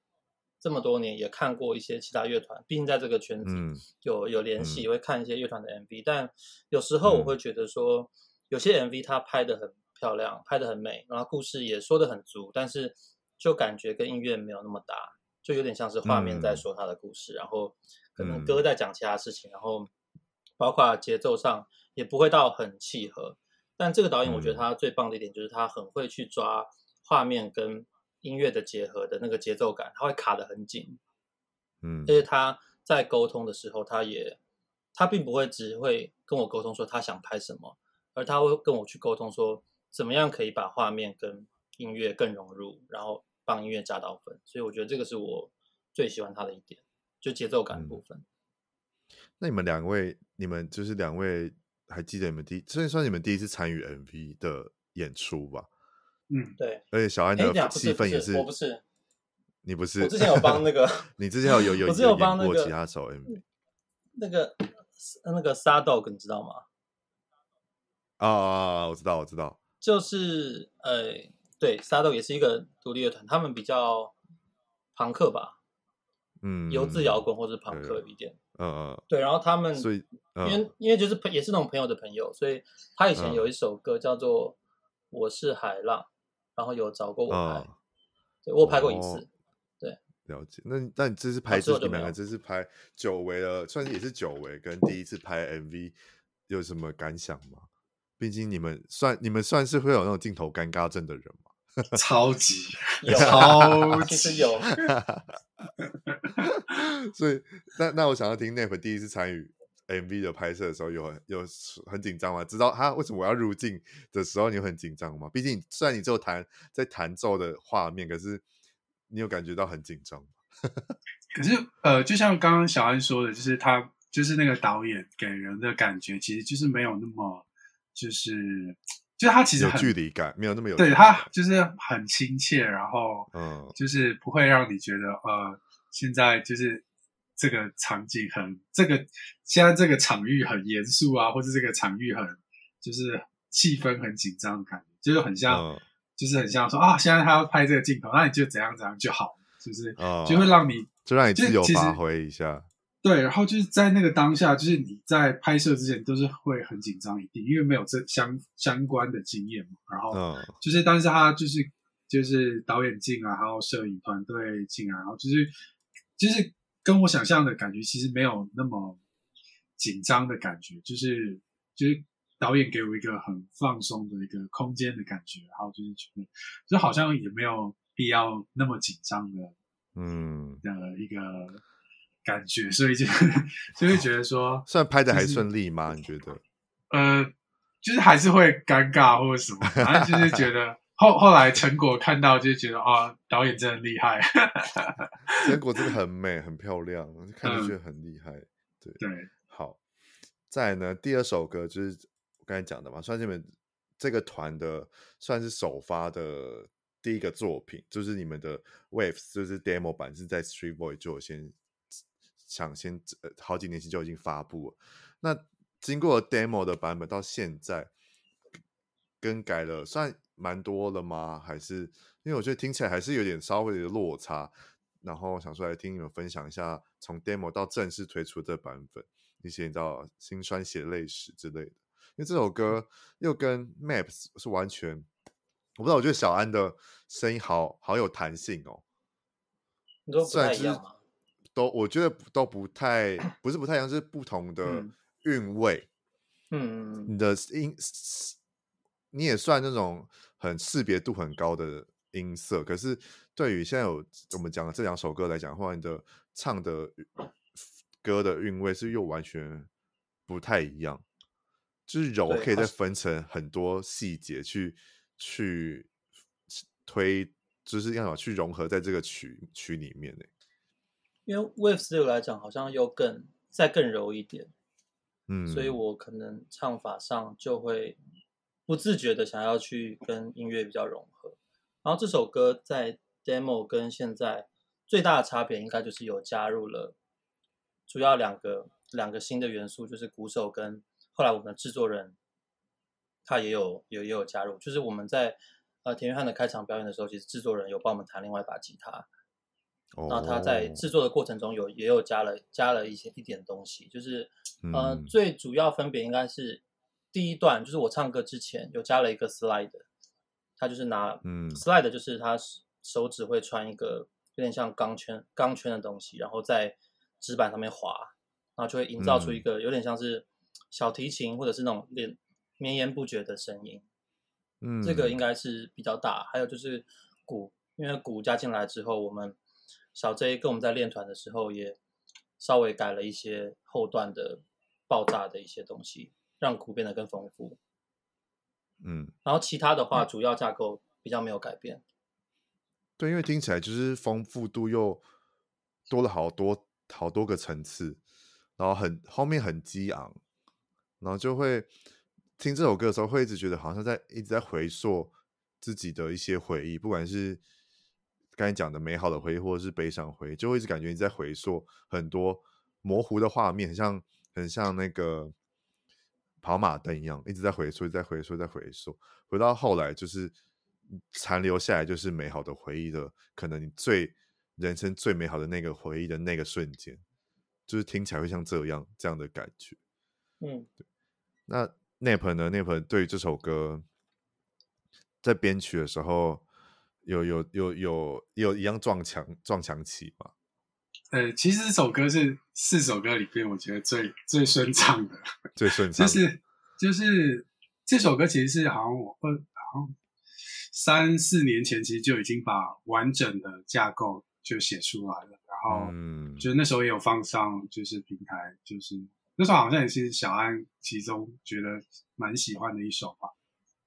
这么多年也看过一些其他乐团，毕竟在这个圈子有有联系，嗯、会看一些乐团的 MV、嗯。但有时候我会觉得说，有些 MV 它拍的很漂亮，拍的很美，然后故事也说的很足，但是就感觉跟音乐没有那么搭，就有点像是画面在说他的故事，嗯、然后。可能歌在讲其他事情，嗯、然后包括节奏上也不会到很契合。但这个导演，我觉得他最棒的一点就是他很会去抓画面跟音乐的结合的那个节奏感，他会卡得很紧。嗯，而且他在沟通的时候，他也他并不会只会跟我沟通说他想拍什么，而他会跟我去沟通说怎么样可以把画面跟音乐更融入，然后帮音乐加到分。所以我觉得这个是我最喜欢他的一点。就节奏感的部分。嗯，那你们两位，你们就是两位，还记得你们第，这算你们第一次参与 MV 的演出吧？嗯，对。而且小安的戏份也是，我不是，你不是，我之前有帮那个，你之前有有有，我之前有帮那个其他首 MV，那个那个 Sardog 你知道吗？啊啊啊！我知道，我知道，就是呃，对，Sardog 也是一个独立乐团，他们比较朋克吧。嗯，油渍摇滚或者朋克一点，嗯嗯，对，然后他们，所以，因为因为就是朋也是那种朋友的朋友，所以他以前有一首歌叫做《我是海浪》，然后有找过我拍，对，我拍过一次，对，了解。那那你这次拍是你们两个这次拍久违了，算是也是久违，跟第一次拍 MV 有什么感想吗？毕竟你们算你们算是会有那种镜头尴尬症的人吗？超级 有，超级其实 有。所以，那那我想要听 Nep 第一次参与 MV 的拍摄的时候，有有很紧张吗？知道他为什么我要入镜的时候，你有很紧张吗？毕竟虽然你只有弹在弹奏的画面，可是你有感觉到很紧张。可是，呃，就像刚刚小安说的，就是他就是那个导演给人的感觉，其实就是没有那么就是。就是他其实很有距离感，没有那么有对他就是很亲切，然后嗯，就是不会让你觉得呃，现在就是这个场景很这个现在这个场域很严肃啊，或者这个场域很就是气氛很紧张的感觉，就是很像，嗯、就是很像说啊，现在他要拍这个镜头，那你就怎样怎样就好，就是、嗯、就会让你就让你自由发挥一下。对，然后就是在那个当下，就是你在拍摄之前都是会很紧张一定，因为没有这相相关的经验嘛。然后就是，但是他就是就是导演进来，还有摄影团队进来，然后就是就是跟我想象的感觉其实没有那么紧张的感觉，就是就是导演给我一个很放松的一个空间的感觉，然后就是觉得就好像也没有必要那么紧张的，嗯的一个。感觉，所以就就会觉得说，虽然拍的还顺利吗？你觉得？呃，就是还是会尴尬或者什么，反正就是觉得后后来成果看到就觉得啊，导演真的厉害，成果真的很美很漂亮，看着觉得很厉害。对对，好，再来呢，第二首歌就是我刚才讲的嘛，算是你们这个团的算是首发的第一个作品，就是你们的 Waves，就是 demo 版是在 Street Voice 就先。抢先呃好几年前就已经发布了，那经过 demo 的版本到现在更改了，算蛮多了吗？还是因为我觉得听起来还是有点稍微的落差。然后想出来听你们分享一下从 demo 到正式推出的版本一些你知道心酸血泪史之类的。因为这首歌又跟 Maps 是完全，我不知道，我觉得小安的声音好好有弹性哦。你说不太一样吗？都我觉得都不太，不是不太一样，是不同的韵味。嗯，你的音，你也算那种很识别度很高的音色，可是对于现在有我们讲的这两首歌来讲的话，你的唱的歌的韵味是又完全不太一样。就是柔可以再分成很多细节去去推，就是要去融合在这个曲曲里面呢。因为 Waves 对我来讲好像又更再更柔一点，嗯，所以我可能唱法上就会不自觉的想要去跟音乐比较融合。然后这首歌在 Demo 跟现在最大的差别，应该就是有加入了主要两个两个新的元素，就是鼓手跟。后来我们的制作人他也有有也有加入，就是我们在呃田约翰的开场表演的时候，其实制作人有帮我们弹另外一把吉他，然后他在制作的过程中有也有加了加了一些一点东西，就是呃、嗯、最主要分别应该是第一段，就是我唱歌之前有加了一个 slide，他就是拿嗯 slide 就是他手指会穿一个有点像钢圈钢圈的东西，然后在纸板上面滑，然后就会营造出一个有点像是。小提琴或者是那种连绵延不绝的声音，嗯，这个应该是比较大。还有就是鼓，因为鼓加进来之后，我们小 J 跟我们在练团的时候也稍微改了一些后段的爆炸的一些东西，让鼓变得更丰富。嗯，然后其他的话，主要架构比较没有改变。对，因为听起来就是丰富度又多了好多好多个层次，然后很后面很激昂。然后就会听这首歌的时候，会一直觉得好像在一直在回溯自己的一些回忆，不管是刚才讲的美好的回忆，或者是悲伤回忆，就会一直感觉你在回溯很多模糊的画面，很像很像那个跑马灯一样，一直在回溯，在回溯，在回溯，回到后来就是残留下来就是美好的回忆的，可能你最人生最美好的那个回忆的那个瞬间，就是听起来会像这样这样的感觉，嗯，对。那 Nap 呢？Nap 对于这首歌在编曲的时候有有有有有一样撞墙撞墙期吗？呃，其实这首歌是四首歌里边我觉得最最顺畅的，最顺 畅。就是就是这首歌其实是好像我呃好像三四年前其实就已经把完整的架构就写出来了，然后嗯，就那时候也有放上就是平台就是。那时候好像也是小安其中觉得蛮喜欢的一首吧，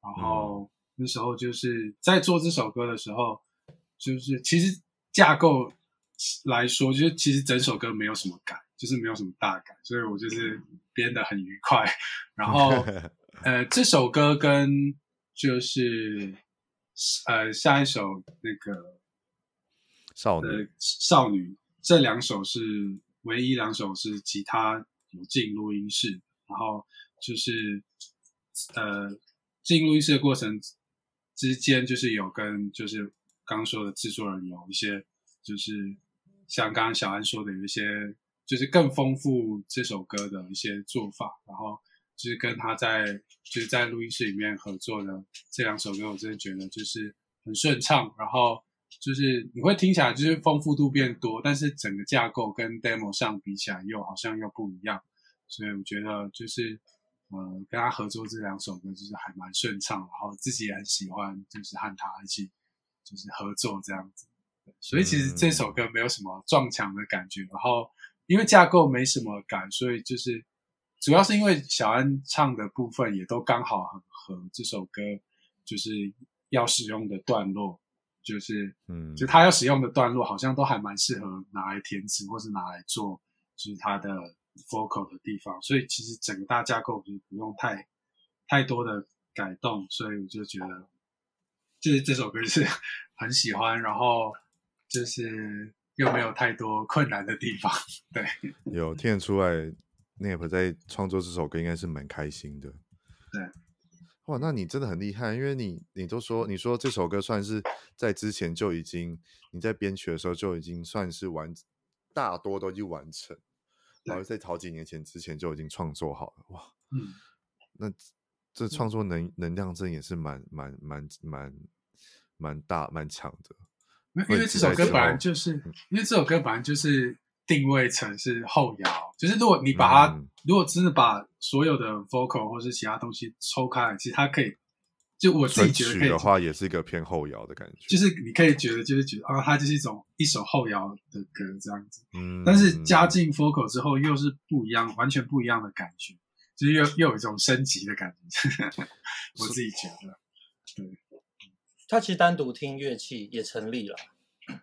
然后那时候就是在做这首歌的时候，就是其实架构来说，就是其实整首歌没有什么改，就是没有什么大改，所以我就是编的很愉快。然后 呃，这首歌跟就是呃下一首那个少女少女这两首是唯一两首是吉他有。进录音室，然后就是呃，进录音室的过程之间，就是有跟就是刚刚说的制作人有一些，就是像刚刚小安说的，有一些就是更丰富这首歌的一些做法，然后就是跟他在就是在录音室里面合作的这两首歌，我真的觉得就是很顺畅，然后就是你会听起来就是丰富度变多，但是整个架构跟 demo 上比起来又好像又不一样。所以我觉得就是，呃，跟他合作这两首歌就是还蛮顺畅，然后自己也很喜欢，就是和他一起就是合作这样子。所以其实这首歌没有什么撞墙的感觉，然后因为架构没什么感，所以就是主要是因为小安唱的部分也都刚好很合这首歌，就是要使用的段落，就是嗯，就他要使用的段落好像都还蛮适合拿来填词或是拿来做，就是他的。Vocal 的地方，所以其实整个大架构就不用太太多的改动，所以我就觉得就是这首歌是 很喜欢，然后就是又没有太多困难的地方。对，有听得出来，Nap 在创作这首歌应该是蛮开心的。对，哇，那你真的很厉害，因为你你都说你说这首歌算是在之前就已经你在编曲的时候就已经算是完，大多都已经完成，然后在好几年前之前就已经创作好了，哇，嗯，那这创作能能量真也是蛮蛮蛮蛮蛮大蛮强的。因为这首歌本来就是，因为这首歌本来就是定位成是后摇，就是如果你把它，嗯、如果真的把所有的 vocal 或是其他东西抽开来，其实它可以，就我自己觉得可以的话，也是一个偏后摇的感觉。就是你可以觉得，就是觉得啊，它就是一种一首后摇的歌这样子。嗯，但是加进 vocal 之后，又是不一样，完全不一样的感觉，就是又又有一种升级的感觉。我自己觉得，对。它其实单独听乐器也成立了，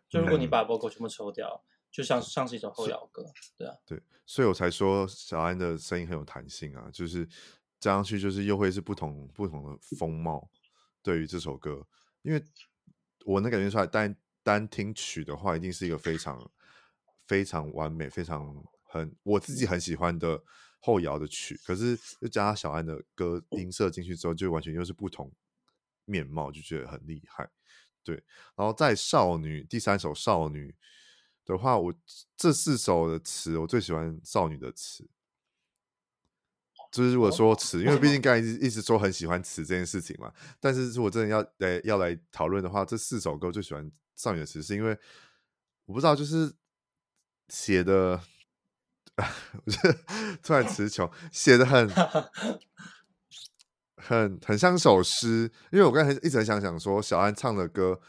就如果你把 vocal 全部抽掉，嗯、就像像是一首后摇歌，对啊，对，所以我才说小安的声音很有弹性啊，就是加上去就是又会是不同不同的风貌。对于这首歌，因为我能感觉出来单单听曲的话，一定是一个非常非常完美、非常很我自己很喜欢的后摇的曲，可是又加上小安的歌音色进去之后，就完全又是不同。面貌就觉得很厉害，对。然后在少女第三首少女的话，我这四首的词，我最喜欢少女的词。就是如果说词，因为毕竟刚才一直说很喜欢词这件事情嘛。但是如果真的要来要来讨论的话，这四首歌最喜欢少女的词，是因为我不知道，就是写的，我觉得突然词穷，写的 很。很很像首诗，因为我刚才一直很想讲说，小安唱的歌，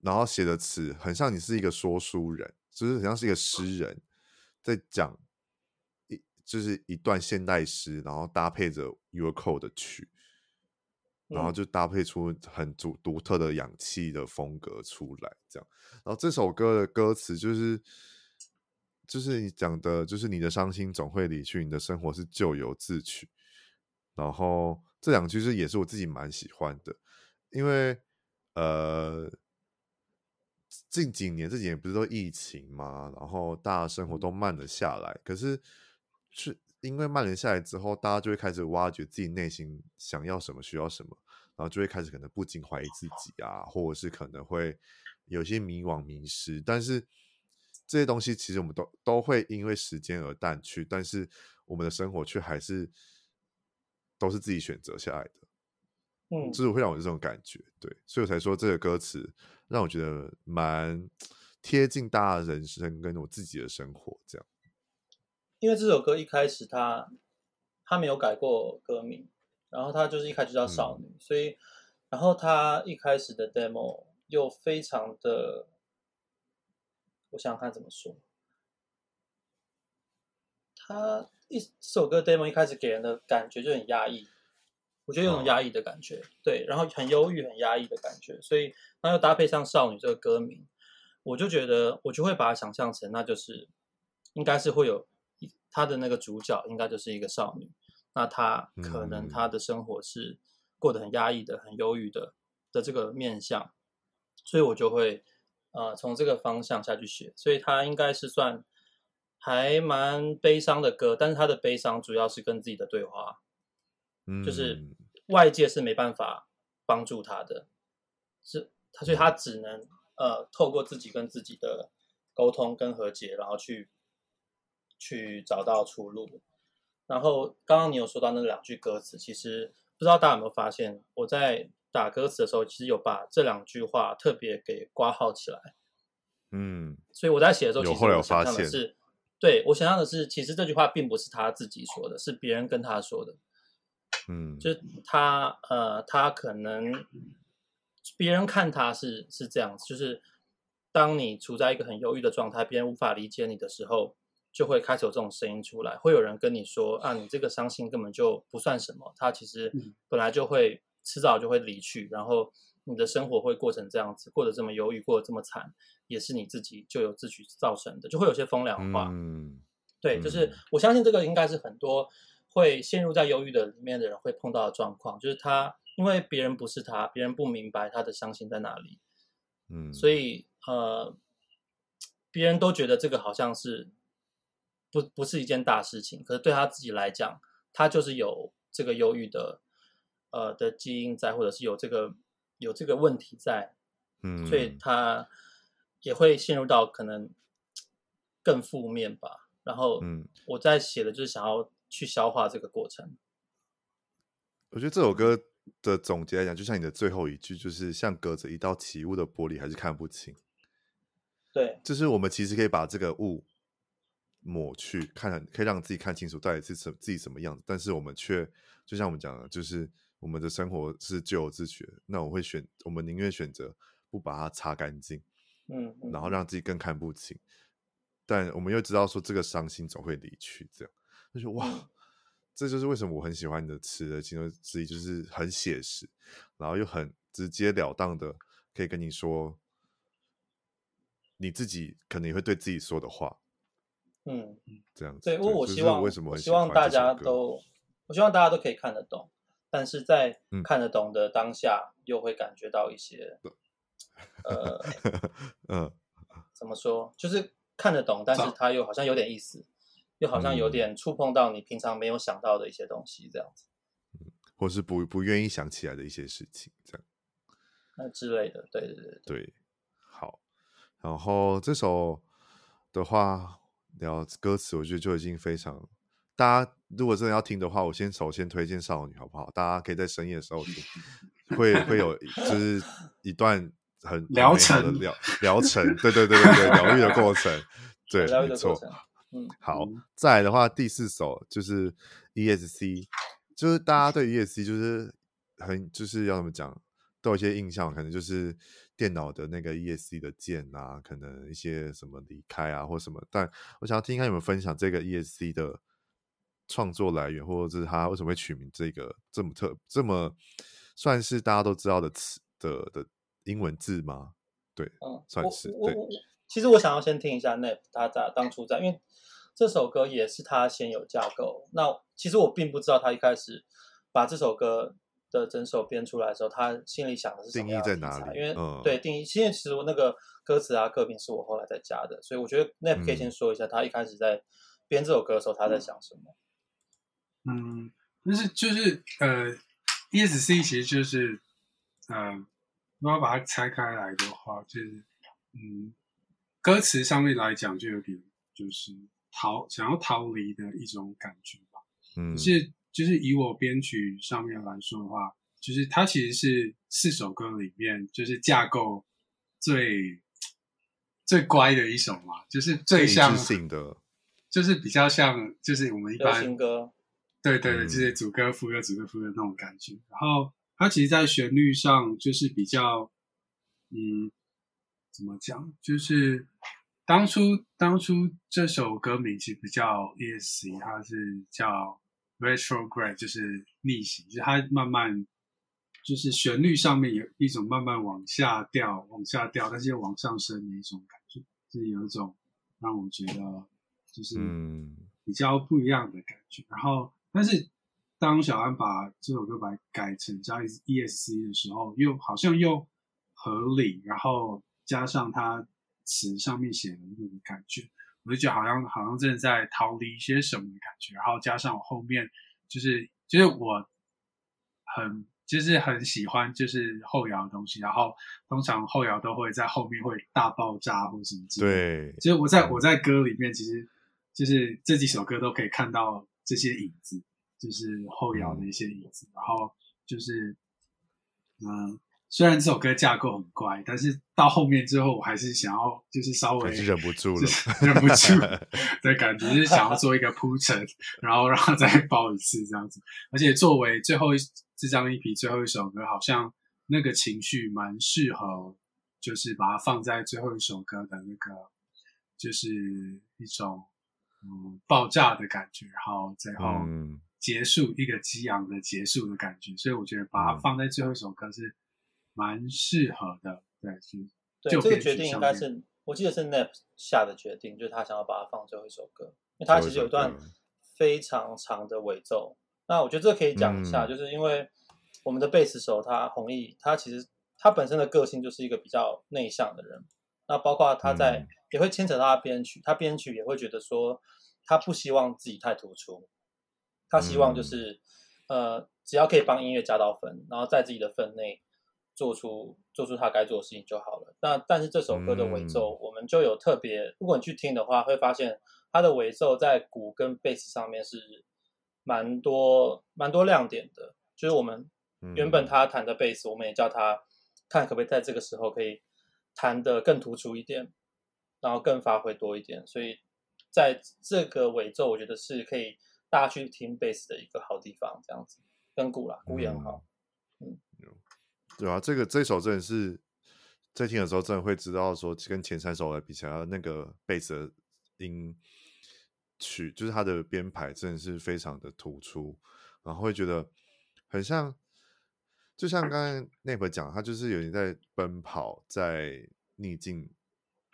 然后写的词，很像你是一个说书人，就是很像是一个诗人，在讲一就是一段现代诗，然后搭配着 Yuriko 的曲，然后就搭配出很独独特的氧气的风格出来，这样。然后这首歌的歌词就是就是你讲的，就是你的伤心总会离去，你的生活是咎由自取。然后这两句是也是我自己蛮喜欢的，因为呃近几年这几年不是都疫情嘛，然后大家生活都慢了下来，可是是因为曼联下来之后，大家就会开始挖掘自己内心想要什么、需要什么，然后就会开始可能不禁怀疑自己啊，或者是可能会有些迷惘、迷失。但是这些东西其实我们都都会因为时间而淡去，但是我们的生活却还是。都是自己选择下来的，嗯，就是会让我有这种感觉，对，所以我才说这个歌词让我觉得蛮 贴近大家的人生跟我自己的生活这样。因为这首歌一开始他他没有改过歌名，然后他就是一开始叫少女，嗯，所以然后他一开始的 demo 又非常的，我想想看怎么说，他。一首歌 demo 一开始给人的感觉就很压抑，我觉得有种压抑的感觉，对，然后很忧郁、很压抑的感觉，所以那又搭配上少女这个歌名，我就觉得我就会把它想象成，那就是应该是会有他的那个主角，应该就是一个少女，那她可能她的生活是过得很压抑的、很忧郁的的这个面相，所以我就会呃从这个方向下去写，所以它应该是算。还蛮悲伤的歌，但是他的悲伤主要是跟自己的对话，嗯，就是外界是没办法帮助他的，是他，所以他只能呃透过自己跟自己的沟通跟和解，然后去去找到出路。然后刚刚你有说到那两句歌词，其实不知道大家有没有发现，我在打歌词的时候，其实有把这两句话特别给挂号起来，嗯，所以我在写的时候，其实我想象的是。对，我想象的是，其实这句话并不是他自己说的，是别人跟他说的。嗯，就是他呃，他可能别人看他是是这样子，就是当你处在一个很忧郁的状态，别人无法理解你的时候，就会开始有这种声音出来，会有人跟你说啊，你这个伤心根本就不算什么，他其实本来就会迟早就会离去，然后。你的生活会过成这样子，过得这么忧郁，过得这么惨，也是你自己咎由自取造成的，就会有些风凉话。嗯，对，就是我相信这个应该是很多会陷入在忧郁的里面的人会碰到的状况，就是他因为别人不是他，别人不明白他的伤心在哪里，嗯，所以呃，别人都觉得这个好像是不不是一件大事情，可是对他自己来讲，他就是有这个忧郁的呃的基因在，或者是有这个有这个问题在，嗯，所以他也会陷入到可能更负面吧。然后，嗯，我在写的就是想要去消化这个过程。我觉得这首歌的总结来讲，就像你的最后一句，就是像隔着一道起雾的玻璃，还是看不清。对，就是我们其实可以把这个雾抹去，看可以让自己看清楚到底是什自己什么样子，但是我们却就像我们讲的，就是我们的生活是咎由自取。那我会选，我们宁愿选择不把它擦干净，嗯，嗯，然后让自己更看不清。但我们又知道说这个伤心总会离去，这样就说哇。嗯这就是为什么我很喜欢你的词的其中之一，就是很写实，然后又很直截了当的可以跟你说，你自己可能也会对自己说的话，嗯，这样子。对，因为我希望，为什么我希望大家都，我希望大家都可以看得懂，但是在看得懂的当下，又会感觉到一些，嗯、呃，嗯，怎么说？就是看得懂，但是它又好像有点意思。又好像有点触碰到你平常没有想到的一些东西，这样子，嗯，或是不不愿意想起来的一些事情，这样，那之类的，对对对对，好。然后这首的话，聊歌词，我觉得就已经非常。大家如果真的要听的话，我先首先推荐少女，好不好？大家可以在深夜的时候听，会会有就是一段很疗程疗疗程，对对对对对，疗愈的过程，对，没错。嗯，好，再来的话，第四首就是 ESC，就是大家对 ESC 就是很就是要怎么讲，都有一些印象，可能就是电脑的那个 ESC 的键啊，可能一些什么离开啊或什么。但我想要听听看你们分享这个 ESC 的创作来源，或者是他为什么会取名这个这么特这么算是大家都知道的词的的英文字吗？对，嗯，算是对。其实我想要先听一下 Nep 他在当初在，因为这首歌也是他先有架构。那其实我并不知道他一开始把这首歌的整首编出来的时候，他心里想的是什么样的题材，定义在哪里？因为、嗯、对定义，因为其实我那个歌词啊、歌名是我后来再加的，所以我觉得 Nep 可以先说一下他一开始在编这首歌的时候他在想什么。嗯，但是就是呃，ESC 其实就是呃，如果把它拆开来的话，就是嗯。歌词上面来讲，就有点就是逃想要逃离的一种感觉吧。嗯，是就是以我编曲上面来说的话，就是它其实是四首歌里面就是架构最最乖的一首嘛，就是最像性的，就是比较像就是我们一般流行歌，对对对，就是主歌副歌主歌副歌那种感觉。然后它其实，在旋律上就是比较嗯。怎么讲？就是当初当初这首歌名其实不叫 ESC，它是叫 Retrograde，就是逆行，就是它慢慢就是旋律上面有一种慢慢往下掉、往下掉，但是又往上升的一种感觉，就是有一种让我觉得就是比较不一样的感觉。然后，但是当小安把这首歌把改成叫 ESC 的时候，又好像又合理，然后。加上他词上面写的那种感觉，我就觉得好像好像正在逃离一些什么的感觉。然后加上我后面就是就是我很就是很喜欢就是后摇的东西，然后通常后摇都会在后面会大爆炸或什么之类的。对，其实我在我在歌里面，其实就是这几首歌都可以看到这些影子，就是后摇的一些影子。嗯、然后就是嗯。虽然这首歌架构很怪，但是到后面之后，我还是想要就是稍微是忍不住了，忍不住 的感觉，就是想要做一个铺陈，然后让他再爆一次这样子。而且作为最后一这张 EP 最后一首歌，好像那个情绪蛮适合，就是把它放在最后一首歌的那个，就是一种嗯爆炸的感觉，然后最后结束、嗯、一个激昂的结束的感觉。所以我觉得把它放在最后一首歌是。蛮适合的，对，是。对，这个决定应该是，我记得是 Nep 下的决定，就是他想要把它放最后一首歌，因为他其实有一段非常长的尾奏。那我觉得这可以讲一下，嗯、就是因为我们的贝斯手他弘毅，他其实他本身的个性就是一个比较内向的人。那包括他在、嗯、也会牵扯到他编曲，他编曲也会觉得说他不希望自己太突出，他希望就是。嗯呃，只要可以帮音乐加到分，然后在自己的分内做出做出他该做的事情就好了。那但是这首歌的尾奏，嗯、我们就有特别，如果你去听的话，会发现它的尾奏在鼓跟贝斯上面是蛮多蛮多亮点的。就是我们原本他弹的贝斯，我们也叫他看可不可以在这个时候可以弹的更突出一点，然后更发挥多一点。所以在这个尾奏，我觉得是可以。大家去听贝斯的一个好地方，这样子跟鼓啦，鼓也很好。嗯，对啊，这个这一首真的是在听的时候，真的会知道说，跟前三首来比起来，那个贝斯的音曲，就是它的编排真的是非常的突出，然后会觉得很像，就像刚刚内伯讲，他就是有人在奔跑，在逆境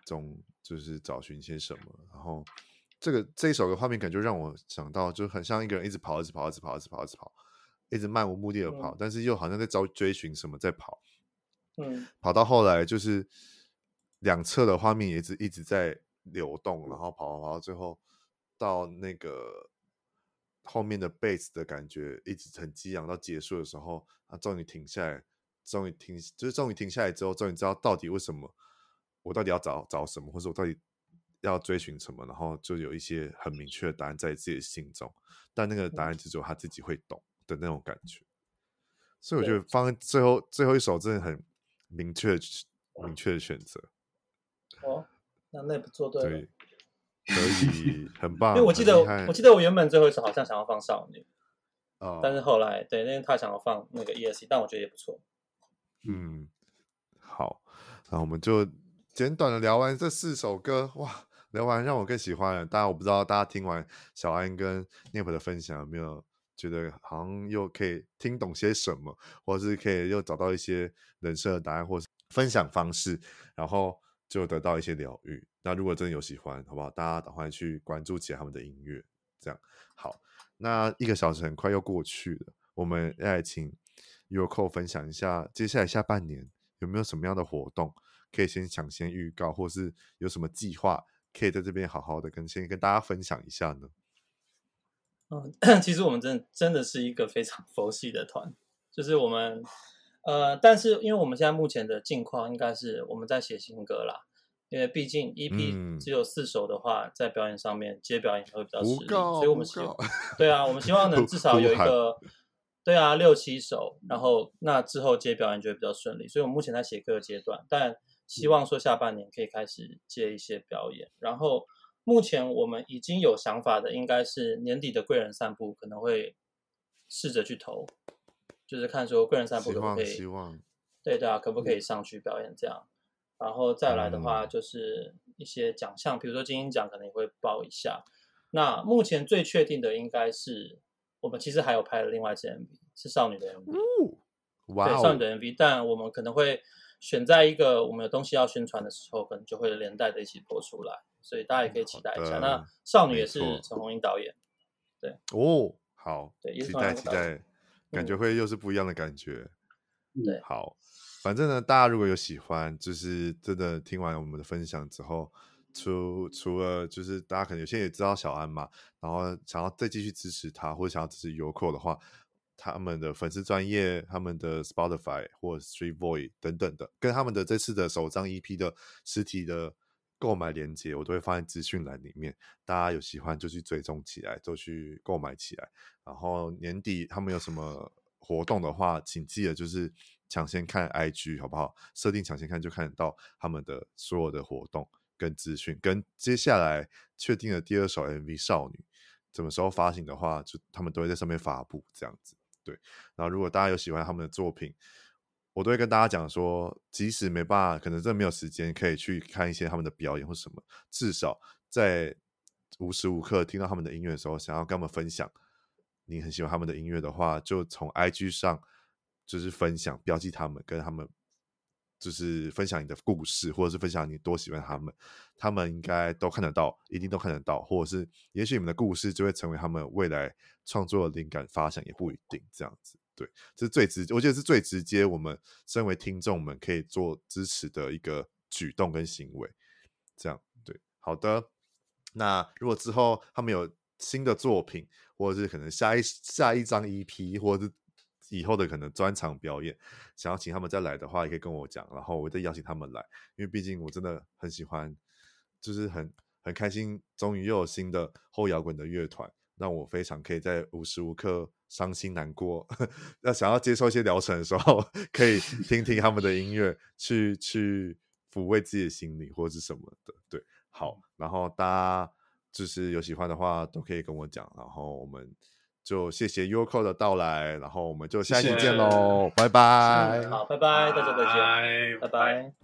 中，就是找寻些什么，然后。这个这一首的画面感就让我想到，就很像一个人一直跑，一直跑，一直跑，一直跑，一直跑，一直漫无目的的跑，嗯、但是又好像在找追寻什么，在跑。嗯，跑到后来就是两侧的画面也一直一直在流动，然后跑跑跑到最后到那个后面的贝斯的感觉一直很激昂，到结束的时候，他终于停下来，终于停，就是终于停下来之后，终于知道到底为什么我到底要找找什么，或者我到底。要追寻什么，然后就有一些很明确的答案在自己的心中，但那个答案只有他自己会懂的那种感觉。所以我觉得放最后最后一首真的很明确明确的选择。哦，那那不做对了，对，可以很棒。因为我记得我记得我原本最后一首好像想要放少女，哦，但是后来对，因为他想要放那个 ESC，但我觉得也不错。嗯，好，那我们就简短的聊完这四首歌，哇。聊完让我更喜欢了，当然我不知道大家听完小安跟 Nep 的分享有没有觉得好像又可以听懂些什么，或者是可以又找到一些人生的答案，或是分享方式，然后就得到一些疗愈。那如果真的有喜欢，好不好？大家赶快去关注起来他们的音乐，这样好。那一个小时很快又过去了，我们要来请 Yuriko 分享一下接下来下半年有没有什么样的活动可以先抢先预告，或是有什么计划？可以在这边好好的跟先跟大家分享一下呢。嗯，其实我们真的真的是一个非常 佛系的团，就是我们呃，但是因为我们现在目前的境况应该是我们在写新歌啦，因为毕竟 EP 只有四首的话，嗯、在表演上面接表演会比较吃力，所以我们希望对啊，我们希望能 至少有一个对啊六七首，然后那之后接表演就会比较顺利，所以我们目前在写歌的阶段，但。希望说下半年可以开始接一些表演，然后目前我们已经有想法的，应该是年底的贵人散步可能会试着去投，就是看说贵人散步可不可以，希望，对对啊，可不可以上去表演这样，然后再来的话就是一些奖项，比如说金鹰奖可能也会报一下。那目前最确定的应该是我们其实还有拍了另外一支 MV，是少女的 MV，哇，对，少女的 MV，但我们可能会。选在一个我们有东西要宣传的时候，可能就会连带的一起播出来，所以大家也可以期待一下。那少女也是陈鸿英导演，对哦，好，对，期待期待，感觉会又是不一样的感觉。对，好，反正呢，大家如果有喜欢，就是真的听完我们的分享之后，除除了就是大家可能有些也知道小安嘛，然后想要再继续支持他，或者想要支持 Yuriko 的话。他们的粉丝专业、他们的 Spotify 或 Street Voice 等等的，跟他们的这次的首张 EP 的实体的购买链接，我都会放在资讯栏里面。大家有喜欢就去追踪起来，就去购买起来。然后年底他们有什么活动的话，请记得就是抢先看 IG 好不好？设定抢先看就看得到他们的所有的活动跟资讯，跟接下来确定的第二首 MV《少女》什么时候发行的话，就他们都会在上面发布这样子。对，然后如果大家有喜欢他们的作品，我都会跟大家讲说，即使没办法，可能真的没有时间可以去看一些他们的表演或什么，至少在无时无刻听到他们的音乐的时候，想要跟他们分享你很喜欢他们的音乐的话，就从 IG 上就是分享标记他们，跟他们就是分享你的故事，或者是分享你多喜欢他们，他们应该都看得到，一定都看得到，或者是也许你们的故事就会成为他们未来。创作的灵感发想也不一定这样子，对，这是最直，我觉得是最直接。我们身为听众们可以做支持的一个举动跟行为，这样对。好的，那如果之后他们有新的作品，或者是可能下一下一张 EP，或者是以后的可能专场表演，想要请他们再来的话，也可以跟我讲，然后我再邀请他们来，因为毕竟我真的很喜欢，就是很很开心，终于又有新的后摇滚的乐团，让我非常可以在无时无刻伤心难过，那想要接受一些疗程的时候，可以听听他们的音乐，去去抚慰自己的心理或者是什么的，对。好，然后大家就是有喜欢的话，都可以跟我讲。然后我们就谢谢 Yuriko 的到来，然后我们就下期见喽，拜拜。好，拜拜，大家再见，拜拜。